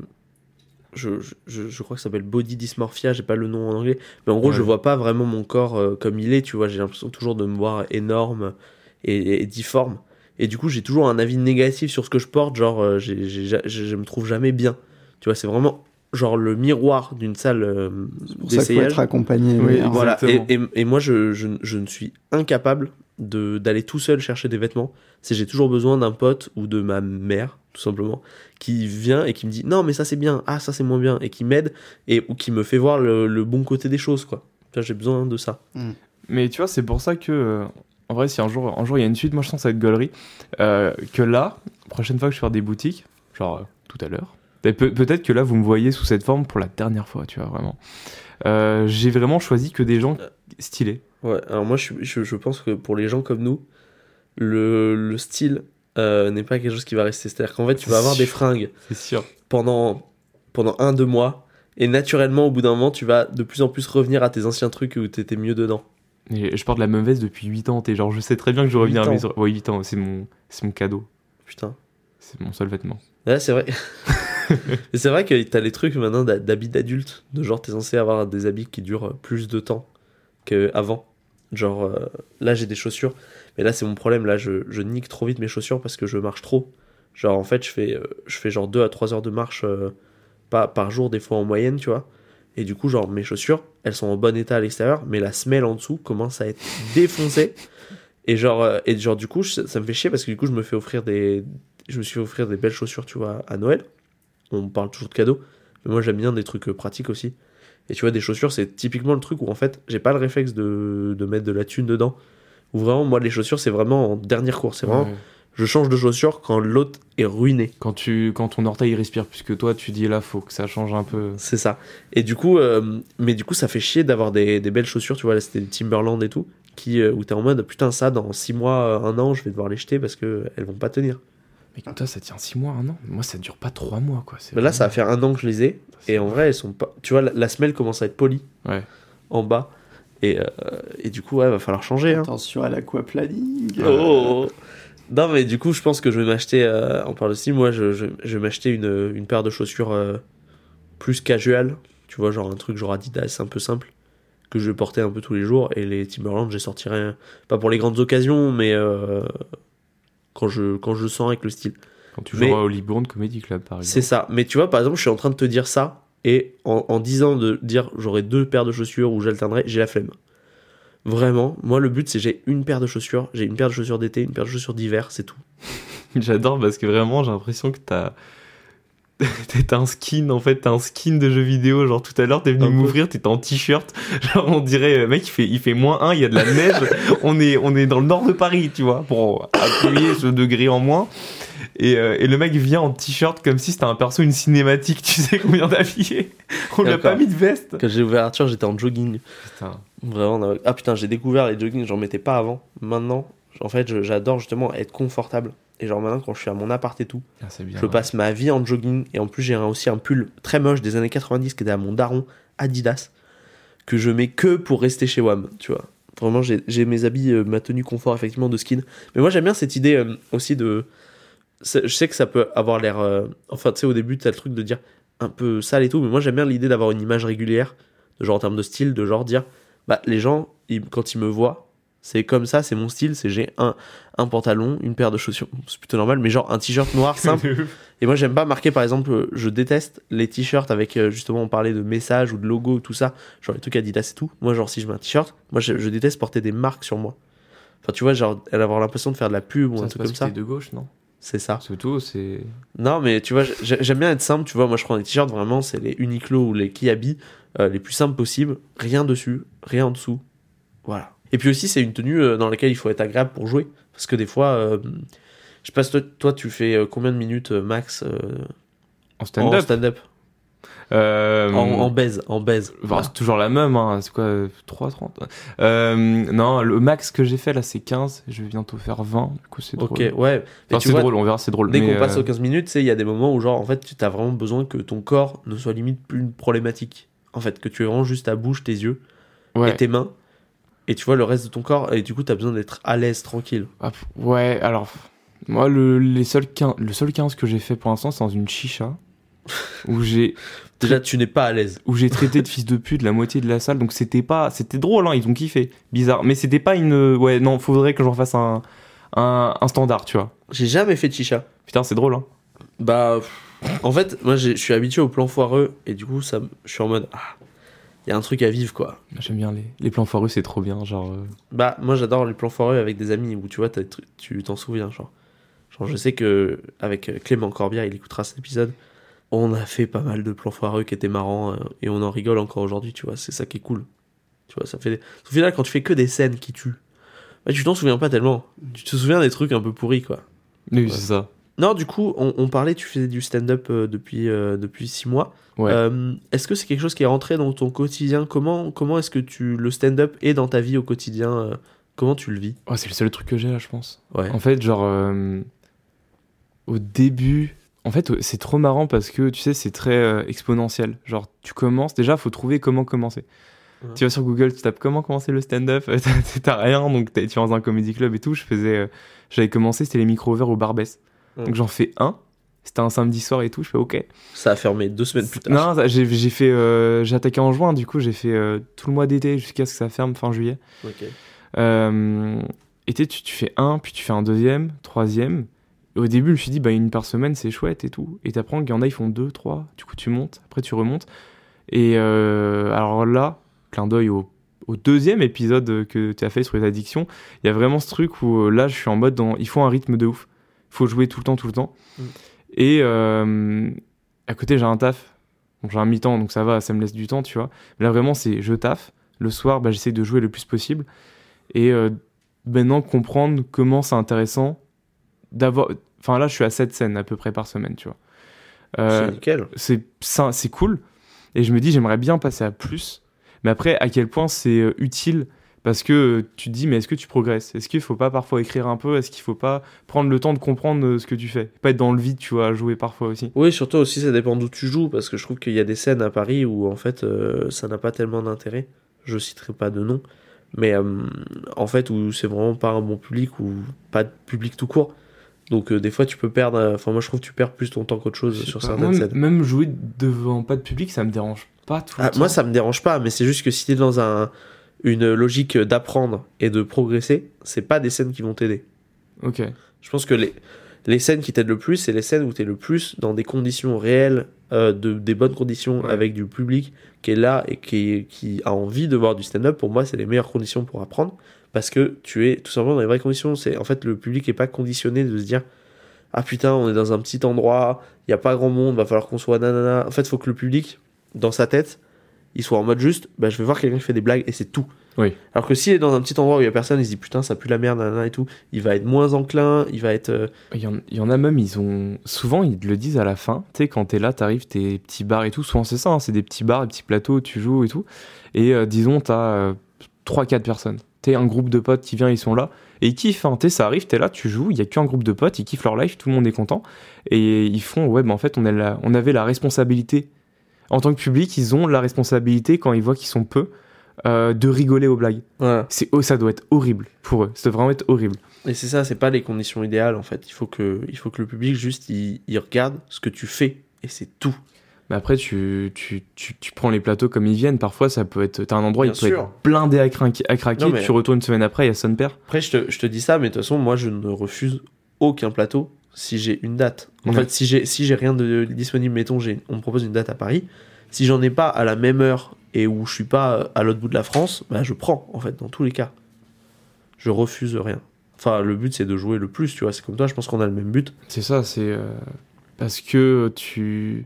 Je, je- je, crois que ça s'appelle body dysmorphia, j'ai pas le nom en anglais. Mais en gros, Ouais. je vois pas vraiment mon corps euh, comme il est, tu vois. J'ai l'impression toujours de me voir énorme et, et difforme. Et du coup, j'ai toujours un avis négatif sur ce que je porte. Genre, euh, je, je me trouve jamais bien. Tu vois, c'est vraiment genre le miroir d'une salle euh, d'essayage. être accompagné. Oui, oui, hein. Voilà, et, et, et moi je, je, je ne suis incapable de d'aller tout seul chercher des vêtements. C'est j'ai toujours besoin d'un pote ou de ma mère, tout simplement, qui vient et qui me dit non mais ça c'est bien, ah ça c'est moins bien, et qui m'aide et ou qui me fait voir le, le bon côté des choses quoi. J'ai besoin de ça. Mais tu vois, c'est pour ça que, euh, en vrai, si un jour, un jour il y a une suite, moi je sens que ça va être gaulerie. Euh, que là, prochaine fois que je vais faire des boutiques, genre euh, tout à l'heure, peut-être que là vous me voyez sous cette forme pour la dernière fois, tu vois, vraiment. Euh, J'ai vraiment choisi que des gens stylés. Ouais, alors moi je, je, je pense que pour les gens comme nous, le, le style euh, n'est pas quelque chose qui va rester. C'est-à-dire qu'en fait tu vas avoir des fringues sûr. pendant, pendant un, deux mois. Et naturellement, au bout d'un moment, tu vas de plus en plus revenir à tes anciens trucs où t'étais mieux dedans. Et je porte la même veste depuis 8 ans, t'es genre, je sais très bien que je revenir à 8 mes. Ouais, 8 ans, c'est mon, c'est mon cadeau. Putain. C'est mon seul vêtement. Ouais, c'est vrai. C'est vrai que t'as les trucs maintenant d'habits d'adultes. De genre, t'es censé avoir des habits qui durent plus de temps qu'avant. Genre, euh, là, j'ai des chaussures. Mais là, c'est mon problème. Là, je, je nique trop vite mes chaussures parce que je marche trop. Genre, en fait, je fais, euh, je fais genre 2 à 3 heures de marche euh, pas, par jour, des fois en moyenne, tu vois. Et du coup, genre, mes chaussures, elles sont en bon état à l'extérieur, mais la semelle en dessous commence à être défoncée. Et genre, et genre du coup, je- ça me fait chier parce que du coup, je me fais offrir des, je me suis offrir des belles chaussures, tu vois, à Noël. On parle toujours de cadeaux, mais moi j'aime bien des trucs euh, pratiques aussi. Et tu vois, des chaussures, c'est typiquement le truc où en fait, j'ai pas le réflexe de, de mettre de la thune dedans. Ou vraiment, moi, les chaussures, c'est vraiment en dernière course. C'est vraiment, Ouais. je change de chaussures quand l'autre est ruiné. Quand, tu, quand ton orteil respire plus que toi, tu dis là, faut que ça change un peu. C'est ça. Et du coup, euh, mais du coup, ça fait chier d'avoir des, des belles chaussures, tu vois, là c'était des Timberland et tout, qui, euh, où t'es en mode, putain, ça, dans 6 mois, euh, un an, je vais devoir les jeter parce que elles vont pas tenir. Mais toi, ça tient 6 mois, un an. Moi, ça dure pas 3 mois, quoi. Mais là, ça va faire un an que je les ai. Et en vrai, elles sont pas. Tu vois, la, la semelle commence à être polie Ouais. en bas. Et, euh, et du coup, ouais, va falloir changer. Hein. Attention à l'aquaplaning. Oh, oh, oh. Non, mais du coup, je pense que je vais m'acheter. euh, on parle aussi, moi, je, je, je vais m'acheter une, une paire de chaussures euh, plus casual. Tu vois, genre un truc genre Adidas, un peu simple. Que je vais porter un peu tous les jours. Et les Timberland, je les sortirai. Pas pour les grandes occasions, mais euh, quand, je, quand je sens avec le style. Quand tu joueras au Libourne Comedy Club, par C'est exemple. ça. Mais tu vois, par exemple, je suis en train de te dire ça. Et en, en disant de dire j'aurai deux paires de chaussures ou j'alternerai, j'ai la flemme. Vraiment, moi le but c'est j'ai une paire de chaussures, j'ai une paire de chaussures d'été, une paire de chaussures d'hiver, c'est tout. J'adore parce que vraiment, j'ai l'impression que t'as. T'as un skin, en fait, t'as un skin de jeu vidéo. Genre tout à l'heure, t'es venu m'ouvrir, t'étais en t-shirt. Genre on dirait, euh, mec, il fait, il fait moins 1, il y a de la neige. on, est, on est dans le nord de Paris, tu vois, pour appuyer ce degré en moins. Et, euh, et le mec vient en t-shirt comme si c'était un perso, une cinématique, tu sais combien d'habillé. On lui a pas mis de veste. Quand j'ai ouvert Arthur, j'étais en jogging. Putain. Vraiment, on a- ah putain, j'ai découvert les joggings, j'en mettais pas avant. Maintenant, en fait, j'adore justement être confortable. Et genre maintenant, quand je suis à mon appart et tout, Ah, bien. je passe ma vie en jogging. Et en plus, j'ai aussi un pull très moche des années 90 qui était à mon daron, Adidas, que je mets que pour rester chez WAM, tu vois. Vraiment, j'ai mes habits, euh, ma tenue confort, effectivement, de skin. Mais moi, j'aime bien cette idée euh, aussi de. Je sais que ça peut avoir l'air. euh, Enfin, tu sais, au début, t'as le truc de dire un peu sale et tout, mais moi, j'aime bien l'idée d'avoir une image régulière, de genre en termes de style, de genre dire, bah, les gens, ils- quand ils me voient, c'est comme ça, c'est mon style, c'est j'ai un, un pantalon, une paire de chaussures, c'est plutôt normal, mais genre un t-shirt noir simple. Et moi, j'aime pas marquer, par exemple, euh, je déteste les t-shirts avec, euh, justement, on parlait de messages ou de logos, tout ça, genre les trucs Adidas et tout. Moi, genre, si je mets un t-shirt, moi, je, je déteste porter des marques sur moi. Enfin, tu vois, genre, avoir l'impression de faire de la pub ou Ça, un c'est truc comme ça. t'es de gauche, non? C'est ça. Surtout, c'est. Non, mais tu vois, j'ai- j'aime bien être simple, tu vois. Moi, je prends des t-shirts, vraiment, c'est les Uniqlo ou les Kiabi, euh, les plus simples possibles. Rien dessus, rien en dessous. Voilà. Et puis aussi, c'est une tenue euh, dans laquelle il faut être agréable pour jouer. Parce que des fois, euh, je sais pas, si toi, toi, tu fais euh, combien de minutes max En stand-up. stand-up Euh, en, en baise, en baise. Enfin, c'est toujours la même, hein. c'est quoi, euh, 3,30 euh, Non, le max que j'ai fait là c'est 15, je vais bientôt faire 20, du coup c'est drôle. Ok, ouais. Enfin, c'est drôle, on verra, c'est drôle. Dès qu'on passe aux 15 minutes, il y a des moments où, genre, en fait, tu as vraiment besoin que ton corps ne soit limite plus une problématique. En fait, que tu aies vraiment juste ta bouche, tes yeux ouais. et tes mains. Et tu vois le reste de ton corps, et du coup, tu as besoin d'être à l'aise, tranquille. Ah, ouais, alors, moi, le, les seuls 15, le seul 15 que j'ai fait pour l'instant, c'est dans une chicha, où j'ai Déjà, tu n'es pas à l'aise. où j'ai traité de fils de pute la moitié de la salle, donc c'était pas, c'était drôle, hein, ils ont kiffé, bizarre, mais c'était pas une, ouais, non, faudrait que j'en fasse un, un, un standard, tu vois. J'ai jamais fait de chicha. Putain, c'est drôle, hein. Bah, en fait, moi, je suis habitué au plan foireux, et du coup, ça, je suis en mode, ah, il y a un truc à vivre, quoi. J'aime bien les, les plans foireux, c'est trop bien, genre. euh, Bah, moi, j'adore les plans foireux avec des amis, où tu vois, des tu t'en souviens, genre. Genre, je sais que, avec euh, Clément Corbière, il écoutera cet épisode, on a fait pas mal de plans foireux qui étaient marrants, euh, et on en rigole encore aujourd'hui, tu vois, c'est ça qui est cool. Tu vois, ça fait. Au final, quand tu fais que des scènes qui tuent, bah, tu t'en souviens pas tellement. Tu te souviens des trucs un peu pourris, quoi. Oui, Ouais. c'est ça. Non, du coup, on, on parlait, tu faisais du stand-up euh, depuis, euh, depuis six mois. Ouais. Euh, est-ce que c'est quelque chose qui est rentré dans ton quotidien? Comment, comment est-ce que tu le stand-up est dans ta vie au quotidien Comment tu le vis? Ouais, c'est le seul truc que j'ai là, je pense. Ouais. En fait, genre, euh, au début, en fait, c'est trop marrant parce que tu sais, c'est très euh, exponentiel. Genre, tu commences, déjà, faut trouver comment commencer. Ouais. Tu vas sur Google, tu tapes comment commencer le stand-up, t'as- rien, donc tu vas dans un comedy club et tout. Je faisais, euh, j'avais commencé, c'était les micros ouverts au Barbès. Ouais. Donc j'en fais un. C'était un samedi soir et tout. Je fais OK. Ça a fermé deux semaines plus tard. Non, j'ai j'ai fait, euh, j'ai attaqué en juin. Du coup, j'ai fait euh, tout le mois d'été jusqu'à ce que ça ferme fin juillet. Ok. Euh, et tu, tu fais un, puis tu fais un deuxième, troisième. Et au début, je me suis dit, bah, une par semaine, c'est chouette et tout. Et t'apprends qu'il y en a, ils font deux, trois. Du coup, tu montes, après, tu remontes. Et euh, alors là, clin d'œil au, au deuxième épisode que tu as fait sur les addictions, il y a vraiment ce truc où euh, là, je suis en mode, dans, il faut un rythme de ouf. Il faut jouer tout le temps, tout le temps. Mm. Et euh, à côté, j'ai un taf. J'ai un mi-temps, donc ça va, ça me laisse du temps, tu vois. Mais là, vraiment, c'est je taffe. Le soir, bah, j'essaie de jouer le plus possible. Et euh, maintenant, comprendre comment c'est intéressant d'avoir. Enfin, là, je suis à 7 scènes à peu près par semaine, tu vois. Euh, c'est nickel. c'est cool. Et je me dis, j'aimerais bien passer à plus. Mais après, à quel point c'est euh, utile Parce que tu te dis, mais est-ce que tu progresses? Est-ce qu'il faut pas parfois écrire un peu? Est-ce qu'il faut pas prendre le temps de comprendre euh, ce que tu fais? Pas être dans le vide, tu vois, à jouer parfois aussi. Oui, surtout aussi, ça dépend d'où tu joues, parce que je trouve qu'il y a des scènes à Paris où, en fait, euh, ça n'a pas tellement d'intérêt. Je citerai pas de nom, mais euh, en fait, où c'est vraiment pas un bon public, ou pas de public tout court. Donc, euh, des fois, tu peux perdre. Enfin, moi, je trouve que tu perds plus ton temps qu'autre chose sur pas. certaines scènes. Même jouer devant pas de public, ça me dérange pas tout le Ah, temps. moi, ça me dérange pas, mais c'est juste que si t'es dans un, une logique d'apprendre et de progresser, c'est pas des scènes qui vont t'aider. Ok. Je pense que les, les scènes qui t'aident le plus, c'est les scènes où t'es le plus dans des conditions réelles, euh, de, des bonnes conditions, Ouais. avec du public qui est là et qui, qui a envie de voir du stand-up. Pour moi, c'est les meilleures conditions pour apprendre. Parce que tu es tout simplement dans les vraies conditions. C'est En fait, le public est pas conditionné de se dire Ah putain, on est dans un petit endroit, il y a pas grand monde, va falloir qu'on soit nanana. En fait, faut que le public, dans sa tête, il soit en mode juste bah, Je vais voir quelqu'un qui fait des blagues et c'est tout. Oui. Alors que s'il est dans un petit endroit où il y a personne, il se dit Putain, ça pue la merde, nanana et tout, il va être moins enclin, il va être. euh, Il y, en, il y en a même, ils ont. Souvent, ils te le disent à la fin. Tu sais, quand t'es là, t'arrives, tes petits bars et tout. Souvent, c'est ça, hein, c'est des petits bars, des petits plateaux où tu joues et tout. Et euh, disons, t'as euh, 3-4 personnes. T'es un groupe de potes qui vient, ils sont là. Et ils kiffent, hein. T'sais, ça arrive, t'es là, tu joues, il y a qu'un groupe de potes, ils kiffent leur life, tout le monde est content. Et ils font, ouais, mais en fait, on, a la- on avait la responsabilité. En tant que public, ils ont la responsabilité, quand ils voient qu'ils sont peu, euh, de rigoler aux blagues. C'est, oh, ça doit être horrible pour eux. Ça doit vraiment être horrible. Et c'est ça, c'est pas les conditions idéales en fait. Il faut que, il faut que le public juste il, il regarde ce que tu fais et c'est tout. Mais après, tu, tu, tu, tu prends les plateaux comme ils viennent. Parfois, ça peut être. T'as un endroit, Bien il peut sûr. être blindé à, craquer. à craquer, Non, mais- Tu retournes une semaine après, il y a son père. Après, je te, je te dis ça, mais de toute façon, moi je ne refuse aucun plateau si j'ai une date. En Ouais. fait, si j'ai si j'ai rien de disponible, mettons, on me propose une date à Paris. Si j'en ai pas à la même heure et où je suis pas euh, à l'autre bout de la France, bah je prends en fait dans tous les cas. Je refuse rien. Enfin, le but c'est de jouer le plus, tu vois. C'est comme toi, je pense qu'on a le même but. C'est ça, c'est. euh, parce que tu.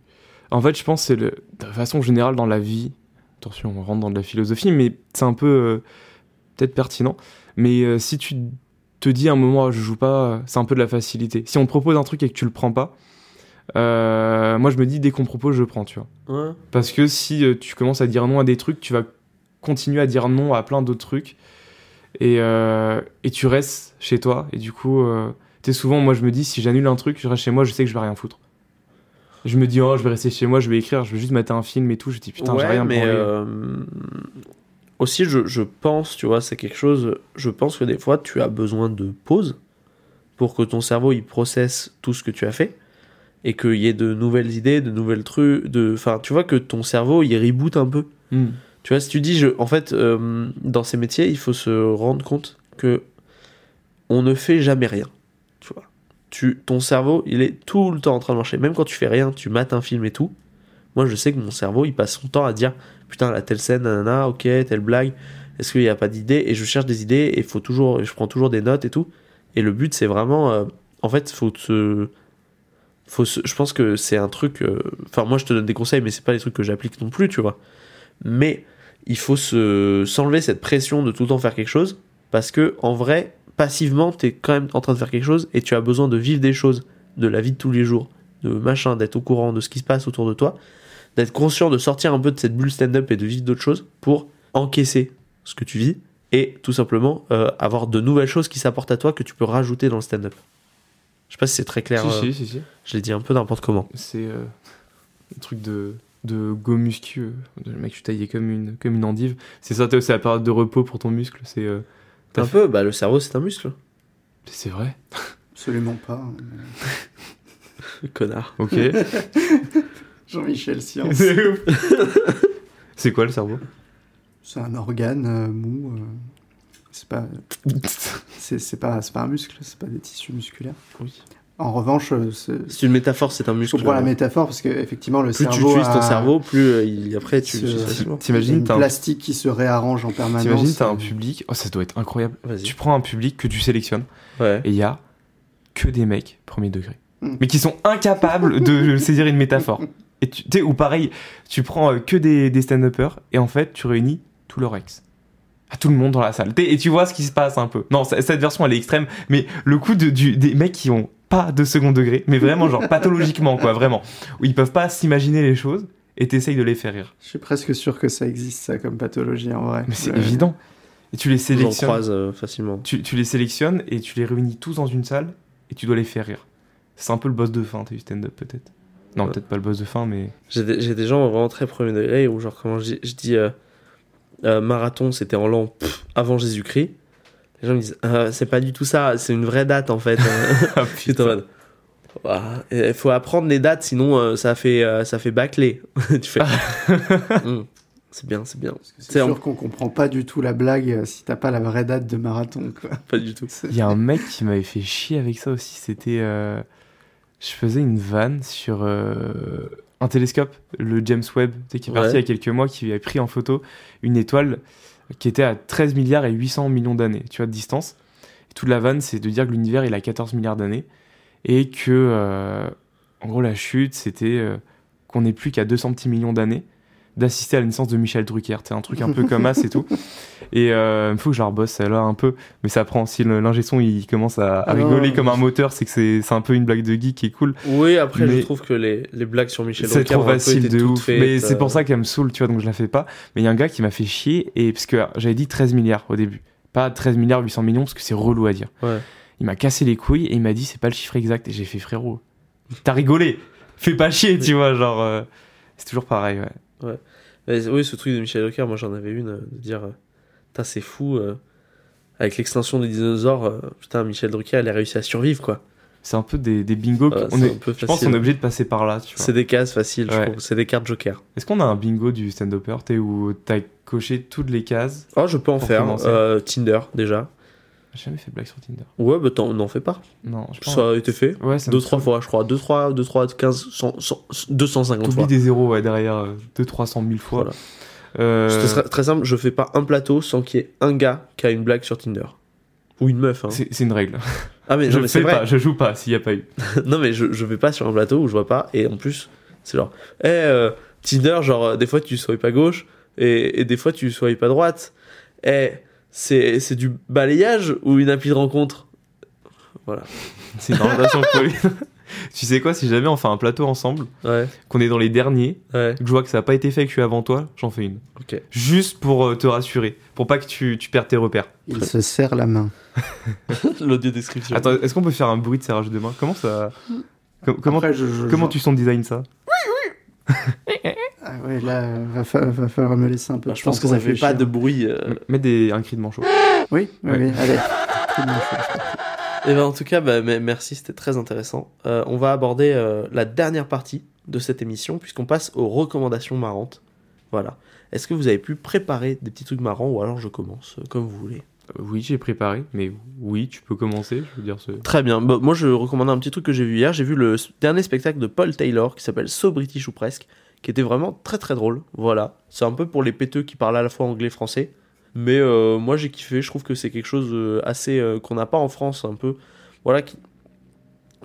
En fait, je pense que c'est le. De façon générale, dans la vie. Attention, on rentre dans de la philosophie, mais c'est un peu. euh, Peut-être pertinent. Mais euh, si tu te dis à un moment, je joue pas, c'est un peu de la facilité. Si on te propose un truc et que tu le prends pas, euh, moi je me dis, dès qu'on propose, je prends, tu vois. Ouais. Parce que si euh, tu commences à dire non à des trucs, tu vas continuer à dire non à plein d'autres trucs. Et, euh, et tu restes chez toi. Et du coup, euh, tu souvent, moi, je me dis, si j'annule un truc, je reste chez moi, je sais que je vais rien foutre. Je me dis, oh, je vais rester chez moi, je vais écrire, je vais juste mettre un film et tout. Je dis, putain, j'ai Ouais, rien mais. Aussi, je, je pense, tu vois, c'est quelque chose. Je pense que des fois, tu as besoin de pause pour que ton cerveau il processe tout ce que tu as fait et qu'il y ait de nouvelles idées, de nouvelles trucs, de, enfin, tu vois que ton cerveau il reboot un peu. Hmm. Tu vois, si tu dis, je, en fait, euh, dans ces métiers, il faut se rendre compte que on ne fait jamais rien. Tu vois, tu, ton cerveau, il est tout le temps en train de marcher. Même quand tu fais rien, tu mates un film et tout. Moi, je sais que mon cerveau, il passe son temps à dire, putain, la telle scène, nanana, ok, telle blague. Est-ce qu'il n'y a pas d'idées? Et je cherche des idées et faut toujours, je prends toujours des notes et tout. Et le but, c'est vraiment, euh, en fait, faut se, faut se- je pense que c'est un truc. euh, Enfin, moi, je te donne des conseils, mais c'est pas les trucs que j'applique non plus, tu vois. Mais il faut se s'enlever cette pression de tout le temps faire quelque chose parce que en vrai, passivement, tu es quand même en train de faire quelque chose et tu as besoin de vivre des choses de la vie de tous les jours, de machin, d'être au courant de ce qui se passe autour de toi, d'être conscient de sortir un peu de cette bulle stand-up et de vivre d'autres choses pour encaisser ce que tu vis et tout simplement euh, avoir de nouvelles choses qui s'apportent à toi que tu peux rajouter dans le stand-up. Je sais pas si c'est très clair. Si, euh, si, si, si. Je l'ai dit un peu n'importe comment. C'est euh, un truc de, de go muscu. euh, Le mec, je suis taillé comme une, comme une endive. C'est ça, c'est la période de repos pour ton muscle. C'est euh, Un peu, bah le cerveau c'est un muscle. c'est vrai. Absolument pas. Connard. Ok. Jean-Michel Science. c'est ouf. C'est quoi le cerveau? C'est un organe euh, mou. euh, c'est pas, c'est, c'est pas, c'est pas un muscle, c'est pas des tissus musculaires. Oui. En revanche, euh, c'est, C'est une métaphore, c'est un je muscle. comprends la métaphore parce que effectivement le plus tu cerveau utilises ton a- cerveau, plus euh, il, après tu T'imagines, un, plastique qui se réarrange en permanence. t'imagines, t'as un public. Oh, ça doit être incroyable. Vas-y. Tu prends un public que tu sélectionnes Ouais. et il y a que des mecs premier degré. Mm. Mais qui sont incapables de saisir une métaphore. Et tu sais, ou pareil, tu prends euh, que des, des stand-uppers et en fait, tu réunis tous leurs ex. À tout le monde dans la salle. Et tu vois ce qui se passe un peu. Non, cette version, elle est extrême, mais le coup de, du, des mecs qui ont pas de second degré, mais vraiment, genre pathologiquement, quoi, vraiment. Où ils peuvent pas s'imaginer les choses et t'essayes de les faire rire. Je suis presque sûr que ça existe ça comme pathologie en vrai. Mais c'est évident. Et tu les sélectionnes. croise euh, facilement. Tu, tu les sélectionnes et tu les réunis tous dans une salle et tu dois les faire rire. C'est un peu le boss de fin, eu stand-up peut-être. Non, Ouais. peut-être pas le boss de fin, mais. J'ai des, j'ai des gens vraiment très premier degré où, genre, comment je dis, je dis, euh, euh, marathon, c'était en l'an pff, avant Jésus-Christ. Les gens me disent, Euh, c'est pas du tout ça, c'est une vraie date en fait. Ah, J'étais en mode, Ouah, Il faut apprendre les dates, sinon euh, ça fait euh, ça fait bâcler. tu fais. Hmm, c'est bien, c'est bien. C'est C'est sûr en- qu'on comprend pas du tout la blague euh, si t'as pas la vraie date de marathon. Quoi. Pas du tout. Il y a un mec qui m'avait fait chier avec ça aussi. C'était. Je faisais une vanne sur euh, un télescope, le James Webb, tu sais, qui est parti Ouais. il y a quelques mois, qui avait pris en photo une étoile qui était à 13 milliards et 800 millions d'années, tu vois, de distance. Et toute la vanne, c'est de dire que l'univers, il a 14 milliards d'années. Et que, euh, en gros, la chute, c'était euh, qu'on n'est plus qu'à 200 petits millions d'années d'assister à la naissance de Michel Drucker. C'est un truc un peu comme as et tout. Et euh, il faut que je la rebosse celle-là un peu. Mais ça prend si l'ingé son il commence à, à Ah non, rigoler comme un moteur, c'est que c'est c'est un peu une blague de geek qui est cool. Oui, après, Mais- je trouve que les, les blagues sur Michel C'est Drucker trop un peu facile de ouf. faites, mais c'est euh, pour ça qu'elle me saoule, tu vois, donc je la fais pas. Mais il y a un gars qui m'a fait chier, et parce que j'avais dit 13 milliards au début. Pas 13 milliards 800 millions, parce que c'est relou à dire. Ouais. Il m'a cassé les couilles et il m'a dit c'est pas le chiffre exact. Et j'ai fait frérot, t'as rigolé, fais pas chier, tu vois, genre. euh, c'est toujours pareil, ouais. Mais oui, ce truc de Michel Drucker, moi j'en avais une, euh, de dire, euh, putain, c'est fou, euh, avec l'extinction des dinosaures, putain, Michel Drucker, il a réussi à survivre, quoi. C'est un peu des, des bingos. Ouais, on est, un peu je pense qu'on est obligé de passer par là. C'est des cases faciles, je Ouais. trouve. C'est des cartes joker. Est-ce qu'on a un bingo du stand-upper, où t'as coché toutes les cases Oh, je peux en faire. Euh, Tinder, déjà. J'ai jamais fait blague sur Tinder. Ouais, bah t'en n'en fais pas. Non, je pense. Ça a été fait. Ouais, ça me Deux, trois saoule. fois, je crois. Deux, trois, deux, trois, 15, 100, 100, 250 T'oublies fois. des zéros ouais, derrière 200-300 000 fois. Voilà. Euh, C'est très, simple, je fais pas un plateau sans qu'il y ait un gars qui a une blague sur Tinder. Ou une meuf, hein. c'est c'est une règle. Ah, mais, je mais c'est vrai. pas, je joue pas s'il y a pas eu. non, mais je, je vais pas sur un plateau où je vois pas. Et en plus, c'est genre, eh, euh, Tinder, genre, euh, des fois tu swipes à gauche et, et des fois tu swipes à droite. Eh, c'est c'est du balayage ou une appli de rencontre? Voilà. C'est une relation polie. tu sais quoi, si jamais on fait un plateau ensemble, Ouais, qu'on est dans les derniers, ouais, que je vois que ça a pas été fait, que je suis avant toi, j'en fais une. ok. Juste pour euh, te rassurer, pour pas que tu, tu perdes tes repères. Il se serre la main. L'audio description. Attends, est-ce qu'on peut faire un bruit de serrage de main? Comment ça. Com- comment Après, je- je- comment je- tu son design ça? Ah ouais, là, va, fa- va falloir me laisser un peu Bah, de je pense que ça fait pas de bruit. euh. Mets des, un cri de manchot. Oui, oui, Ouais. oui, allez. Et ben, en tout cas, bah, me- merci, c'était très intéressant. Euh, on va aborder euh, la dernière partie de cette émission, puisqu'on passe aux recommandations marrantes. Voilà. Est-ce que vous avez pu préparer des petits trucs marrants, ou alors je commence, comme vous voulez? Oui, j'ai préparé, mais oui, tu peux commencer. Je veux dire, c'est- Très bien. Bah, moi, je recommande un petit truc que j'ai vu hier. J'ai vu le dernier spectacle de Paul Taylor qui s'appelle So British ou presque, qui était vraiment très très drôle. Voilà. C'est un peu pour les péteux qui parlent à la fois anglais et français. Mais euh, moi, j'ai kiffé. Je trouve que c'est quelque chose euh, assez euh, qu'on n'a pas en France, un peu. Voilà. qui-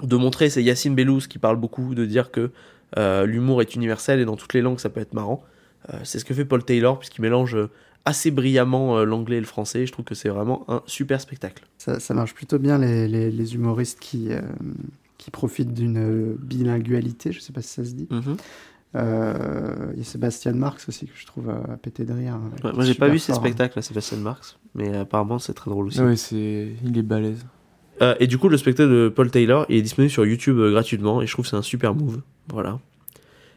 De montrer, c'est Yacine Bellouz qui parle beaucoup de dire que euh, l'humour est universel et dans toutes les langues, ça peut être marrant. C'est ce que fait Paul Taylor, puisqu'il mélange assez brillamment l'anglais et le français. Je trouve que c'est vraiment un super spectacle. Ça, ça marche plutôt bien les, les- les humoristes qui, qui profitent d'une bilingualité, je sais pas si ça se dit. Mhm. Euh, Il y a Sébastien Marx aussi que je trouve à, à péter de rire. hein, Ouais, moi, j'ai pas vu fort, hein. spectacles à Sébastien Marx, mais apparemment c'est très drôle aussi. Ouais, c'est... il est balèze. Euh, et du coup, le spectacle de Paul Taylor il est disponible sur YouTube euh, gratuitement et je trouve que c'est un super move. Voilà.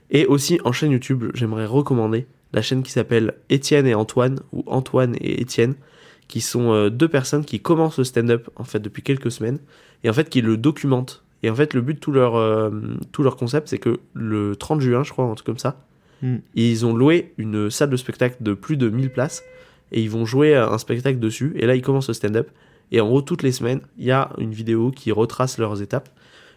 Et aussi en chaîne YouTube, j'aimerais recommander la chaîne qui s'appelle Étienne et Antoine ou Antoine et Étienne, qui sont euh, deux personnes qui commencent le stand-up en fait depuis quelques semaines et en fait qui le documentent. Et en fait, le but de tout leur, euh, tout leur concept, c'est que le 30 juin, je crois, un truc comme ça, Mm. ils ont loué une salle de spectacle de plus de 1000 places et ils vont jouer un spectacle dessus. Et là, ils commencent le stand-up. Et en gros, toutes les semaines, il y a une vidéo qui retrace leurs étapes.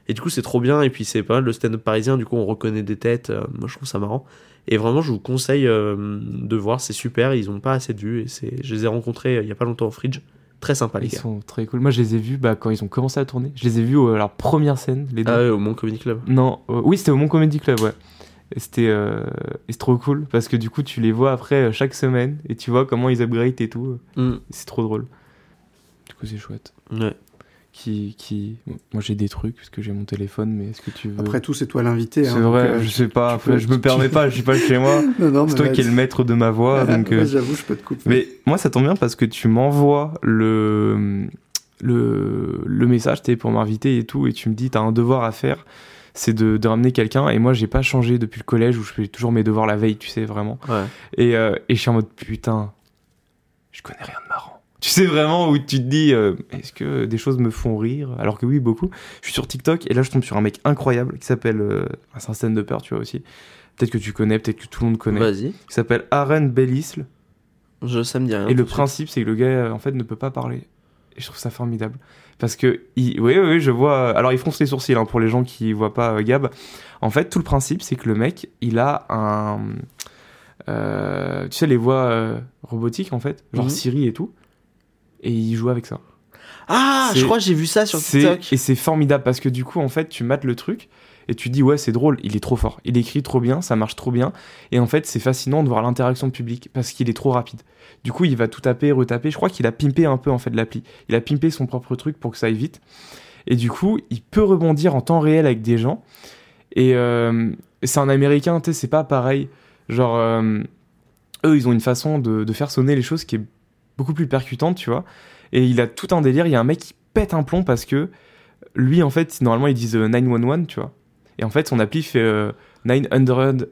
Et du coup, c'est trop bien. Et puis, c'est pas mal le stand-up parisien. Du coup, on reconnaît des têtes. Euh, moi, je trouve ça marrant. Et vraiment, je vous conseille euh, de voir. C'est super. Ils ont pas assez de vues. Et c'est... je les ai rencontrés il y a pas longtemps au Fridge. Très sympa, les Ils gars. sont très cool. Moi, je les ai vus bah, quand ils ont commencé à tourner. Je les ai vus à leur première scène, les deux. Ah ouais, au Mon Comedy Club. Non, euh, oui, c'était au Mon Comedy Club, ouais. Et c'était euh, trop cool parce que du coup, tu les vois après euh, chaque semaine et tu vois comment ils upgrade et tout. Mm. C'est trop drôle. Du coup, c'est chouette. Ouais. Qui, qui... Moi j'ai des trucs parce que j'ai mon téléphone, mais est-ce que tu veux Après tout, c'est toi l'invité. C'est hein, vrai, euh, je sais pas. tu Après, peux- je me permets pas, je suis pas chez moi. C'est toi qui es le maître de ma voix, donc. Ouais, euh, J'avoue, je peux te couper. Mais moi, ça tombe bien parce que tu m'envoies le, le, le message t'es pour m'inviter et tout, et tu me dis, t'as un devoir à faire, c'est de, de ramener quelqu'un. Et moi, j'ai pas changé depuis le collège où je fais toujours mes devoirs la veille, tu sais, vraiment. Ouais. Et, euh, et je suis en mode, putain, je connais rien de marrant. Tu sais vraiment où tu te dis, euh, est-ce que des choses me font rire? Alors que oui, beaucoup. Je suis sur TikTok et là, je tombe sur un mec incroyable qui s'appelle. euh, c'est un stand peur, tu vois aussi. Peut-être que tu connais, peut-être que tout le monde connaît. Vas-y. Qui s'appelle Aaron Bellisle. Je, ça me dit rien. Et le de principe, c'est que le gars, euh, en fait, ne peut pas parler. Et je trouve ça formidable. Parce que, il... oui, oui, je vois. Alors, il fronce les sourcils hein, pour les gens qui voient pas euh, Gab. En fait, tout le principe, c'est que le mec, il a un. euh, tu sais, les voix euh, robotiques, en fait, genre Mhm. Siri et tout. Et il joue avec ça. Ah, je crois que j'ai vu ça sur TikTok. Et c'est formidable parce que du coup, en fait, tu mates le truc et tu dis, ouais, c'est drôle, il est trop fort. Il écrit trop bien, ça marche trop bien. Et en fait, c'est fascinant de voir l'interaction publique parce qu'il est trop rapide. Du coup, il va tout taper, retaper. Je crois qu'il a pimpé un peu, en fait, l'appli. Il a pimpé son propre truc pour que ça aille vite. Et du coup, il peut rebondir en temps réel avec des gens. Et euh, c'est un américain, tu sais, c'est pas pareil. Genre, euh, eux, ils ont une façon de, de faire sonner les choses qui est beaucoup plus percutante, tu vois. Et il a tout un délire. Il y a un mec qui pète un plomb parce que lui, en fait, normalement, ils disent euh, 911, tu vois. Et en fait, son appli fait euh, 900,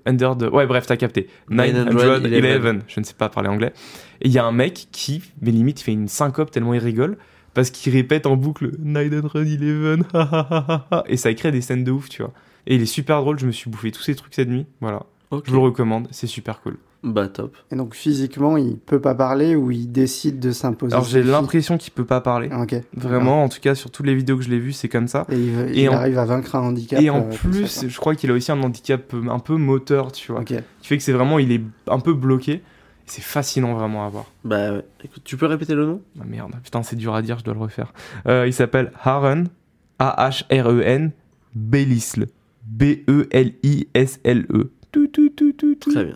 under the... Ouais, bref, t'as capté. 911, 911. je ne sais pas parler anglais. Et il y a un mec qui, mais limite, fait une syncope tellement il rigole parce qu'il répète en boucle 911, ha, ha, ha, ha, ha. et ça crée des scènes de ouf, tu vois. Et il est super drôle, je me suis bouffé tous ces trucs cette nuit, voilà. Je vous le recommande, c'est super cool. Bah, top. Et donc, physiquement, il peut pas parler ou il décide de s'imposer Alors j'ai l'impression qu'il peut pas parler. Ah, Ok. Vraiment, en tout cas, sur toutes les vidéos que je l'ai vues, c'est comme ça. Et il, Et en- arrive à vaincre un handicap. Et en euh, comme plus, je crois qu'il a aussi un handicap euh, un peu moteur, tu vois. quoi. Ok. Qui fait que c'est vraiment, il est un peu bloqué. C'est fascinant vraiment à voir. Bah, ouais. écoute, tu peux répéter le nom? Ah merde, putain, c'est dur à dire, je dois le refaire. Euh, il s'appelle Aaron, A-H-R-E-N, Bellisle, B-E-L-I-S-L-E. Tout, tout, tout, tout, tout. Très bien.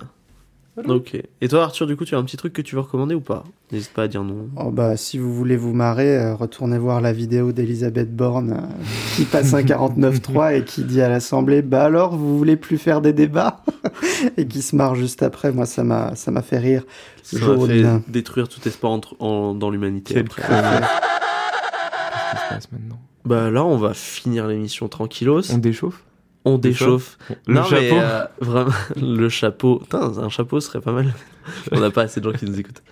Ok. Et toi, Arthur, du coup, tu as un petit truc que tu veux recommander ou pas? N'hésite pas à dire non. Oh, bah, si vous voulez vous marrer, euh, retournez voir la vidéo d'Elisabeth Borne euh, qui passe un 49.3 et qui dit à l'Assemblée Bah alors, vous voulez plus faire des débats? Et qui se marre juste après. Moi, ça m'a ça m'a fait rire. Ça fait détruire tout espoir entre- en- dans l'humanité. Quel après. connard. Qu'est-ce qui se passe maintenant? Bah là, on va finir l'émission tranquillos. On déchauffe? On déchauffe. Le Non, mais, chapeau euh, vraiment, le chapeau. Putain, un chapeau serait pas mal. On n'a pas assez de gens qui nous écoutent.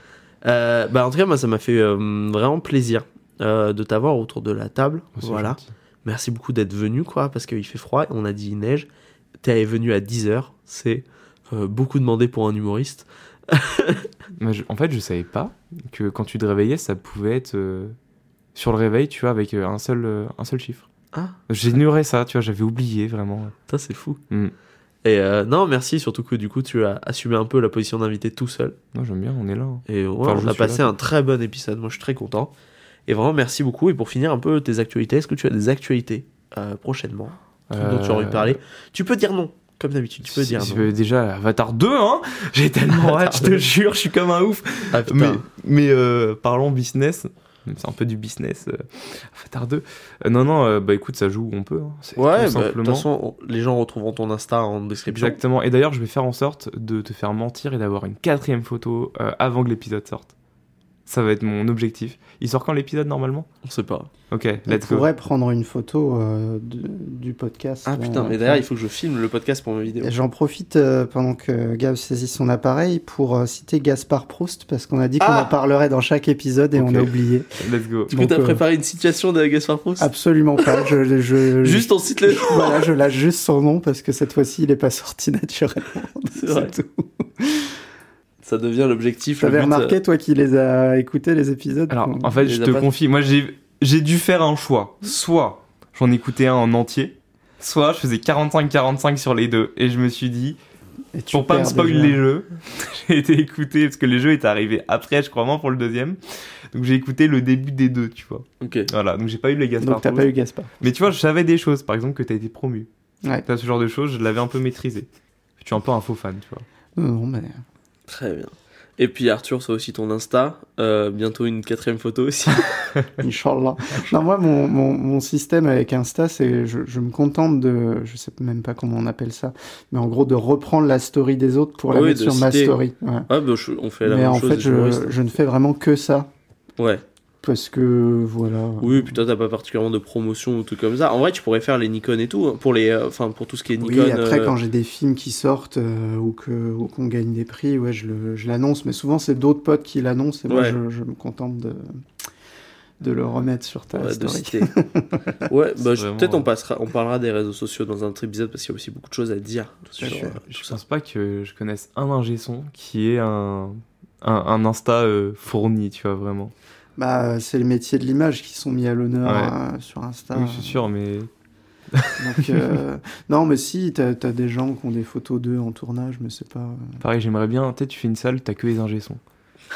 Euh, bah, en tout cas, moi, ça m'a fait euh, vraiment plaisir de t'avoir autour de la table. Oh, voilà. gentil. Merci beaucoup d'être venu, quoi, parce qu'il fait froid. On a dit il neige. T'es venu à 10h. C'est beaucoup demandé pour un humoriste. Je- en fait, je savais pas que quand tu te réveillais, ça pouvait être sur le réveil, tu vois, avec un seul, un seul chiffre. Ah. J'ignorais ça, tu vois, j'avais oublié vraiment. Ça, c'est fou. Mm. Et euh, non, merci, surtout que du coup, tu as assumé un peu la position d'invité tout seul. Moi, j'aime bien, on est là. hein. Et ouais, Enfin, je on a passé là. un très bon épisode. Moi, je suis très content. Et vraiment, merci beaucoup. Et pour finir un peu tes actualités, est-ce que tu as des actualités euh, prochainement dont tu as envie de Euh, parler Tu peux dire non, comme d'habitude. Tu peux si- dire si- non. Avatar Avatar 2, hein J'ai tellement hâte, je te jure, je suis comme un ouf. Ah, putain. Mais, mais euh, parlons business, c'est un peu du business. euh, 2. Euh, non, non, euh, bah écoute, ça joue où on peut. hein. C'est Ouais, tout bah, de simplement. toute façon, on- les gens retrouveront ton Insta en description. Exactement. Et d'ailleurs, je vais faire en sorte de te faire mentir et d'avoir une quatrième photo euh, avant que l'épisode sorte. Ça va être mon objectif. Il sort quand l'épisode normalement? On sait pas. Ok, On let's go. pourrait prendre une photo euh, de- du podcast. Ah putain, euh, mais d'ailleurs, il faut que je filme le podcast pour ma vidéo. J'en profite euh, pendant que Gab saisit son appareil pour euh, citer Gaspard Proust parce qu'on a dit qu'on Ah en parlerait dans chaque épisode et on a oublié. Let's go. Du coup, t'as euh, préparé une situation de Gaspard Proust? Absolument pas. Je, je- Juste on cite le nom. Voilà, je lâche juste son nom parce que cette fois-ci, il est pas sorti naturellement. C'est tout. Ça devient l'objectif. T'avais but, euh, remarqué, toi, qui les a écoutés, les épisodes Alors, en fait, je te pas- confie, moi j'ai dû faire un choix. Soit j'en écoutais un en entier, soit je faisais 45-45 sur les deux. Et je me suis dit, Et tu pour pas me perds spoil déjà. les jeux, j'ai été écouter, parce que les jeux étaient arrivés après, je crois, vraiment pour le deuxième. Donc j'ai écouté le début des deux, tu vois. Ok. Voilà, donc j'ai pas eu les Gaspard Donc, t'as pas eu Gaspard. Mais tu vois, je savais des choses, par exemple que t'as été promu. Ouais. T'as ce genre de choses, je l'avais un peu maîtrisé. Je suis un peu un faux fan, tu vois. Non, non, mais. Très bien. Et puis Arthur, c'est aussi ton Insta. Euh, bientôt une quatrième photo aussi. Inch'Allah. Non, moi, mon, mon, mon système avec Insta, c'est je, je me contente de. Je sais même pas comment on appelle ça. Mais en gros, de reprendre la story des autres pour la Oui, mettre sur ma story. Ouais. Ah, bah, je- on fait la Mais même en chose. fait, les je, je ne fais vraiment que ça. Ouais. Parce que, voilà. Oui, puis toi, t'as pas particulièrement de promotion ou tout comme ça. En vrai, tu pourrais faire les Nikon et tout. hein, Pour les, euh, enfin, pour tout ce qui est Nikon. Oui, après, euh, quand j'ai des films qui sortent euh, ou que ou qu'on gagne des prix, ouais, je le- je l'annonce. Mais souvent, c'est d'autres potes qui l'annoncent et moi, Ouais. je, je me contente de, de le remettre sur ta Ouais, de citer. ouais, bah, peut-être on passera, on parlera des réseaux sociaux dans un autre épisode parce qu'il y a aussi beaucoup de choses à dire sur euh, Je pense pas que je connaisse un ingé son qui est un, un, un Insta euh, fourni, tu vois, vraiment. Bah, c'est les métiers de l'image qui sont mis à l'honneur Ouais. euh, sur Insta. Oui, je suis sûr, mais Donc, euh, non, mais si, t'as as des gens qui ont des photos d'eux en tournage, mais c'est pas. pareil, j'aimerais bien, peut-être tu fais une salle, t'as que les ingé.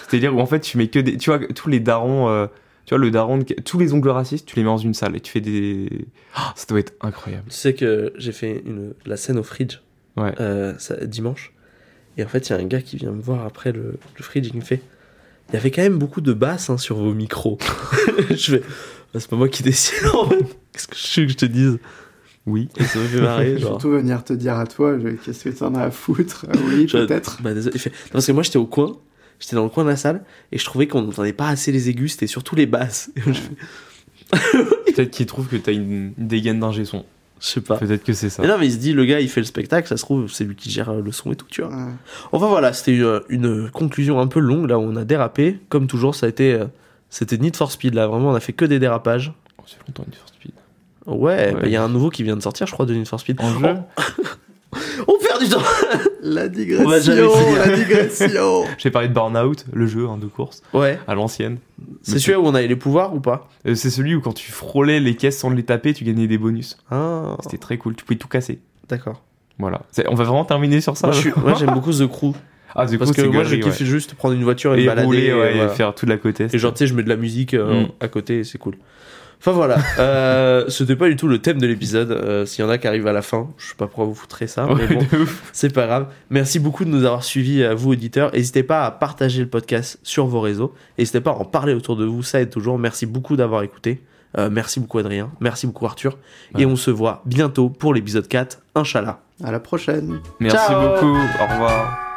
C'est-à-dire où en fait tu mets que des. Tu vois, tous les darons. euh, tu vois, le daron, de- tous les ongles racistes, tu les mets dans une salle et tu fais des. Ah, ça doit être incroyable. Tu sais que j'ai fait une, la scène au fridge Ouais. euh, ça- dimanche. Et en fait, il y a un gars qui vient me voir après le, le fridge et qui me fait Il y avait quand même beaucoup de basses hein, sur vos micros. je fais Bah, C'est pas moi qui décide en fait. Qu'est-ce que je veux que je te dise? Oui. Et ça me fait marrer. Je vais Genre. surtout venir te dire à toi, je- qu'est-ce que t'en as à foutre? Euh, Oui, Je- peut-être. Bah, désolé. Il fait, Non, parce que moi j'étais au coin, j'étais dans le coin de la salle et je trouvais qu'on n'entendait pas assez les aigus, c'était surtout les basses. Peut-être qu'il trouve que t'as une, une dégaine d'ingé son. Je sais pas. Peut-être que c'est ça. Mais non, mais il se dit, le gars il fait le spectacle, ça se trouve, c'est lui qui gère euh, le son et tout, tu vois. Ouais. Enfin voilà, c'était une, une conclusion un peu longue, là où on a dérapé. Comme toujours, ça a été. euh, C'était Need for Speed, là, vraiment, on a fait que des dérapages. Oh, c'est longtemps une First Speed. Ouais, bah, il Ouais. y a un nouveau qui vient de sortir, je crois, de Need for Speed. En jeu On perd du temps La digression, la digression. J'ai parlé de Burnout, le jeu hein, de course, Ouais, à l'ancienne. c'est celui-là où on avait les pouvoirs ou pas? Euh, c'est celui où quand tu frôlais les caisses sans les taper, tu gagnais des bonus. Ah, C'était très cool, tu pouvais tout casser. d'accord. Voilà. On va vraiment terminer sur ça Moi, suis- j'aime beaucoup The Crew. Ah, du Parce coup, que moi, je kiffe ouais. juste prendre une voiture et, me Et balader. rouler, et ouais, voilà. et faire toute la côte est. Et genre, tu sais, je mets de la musique euh, Mm. à côté et c'est cool. Enfin voilà, euh, c'était pas du tout le thème de l'épisode. Euh, S'il y en a qui arrivent à la fin, je sais pas pourquoi vous foutrez ça, mais bon, c'est pas grave. Merci beaucoup de nous avoir suivis, à vous auditeurs. N'hésitez pas à partager le podcast sur vos réseaux. N'hésitez pas à en parler autour de vous, ça aide toujours. Merci beaucoup d'avoir écouté. Euh, merci beaucoup Adrien, merci beaucoup Arthur. Et on se voit bientôt pour l'épisode 4, Inch'Allah. À la prochaine. Merci Ciao. beaucoup. Au revoir.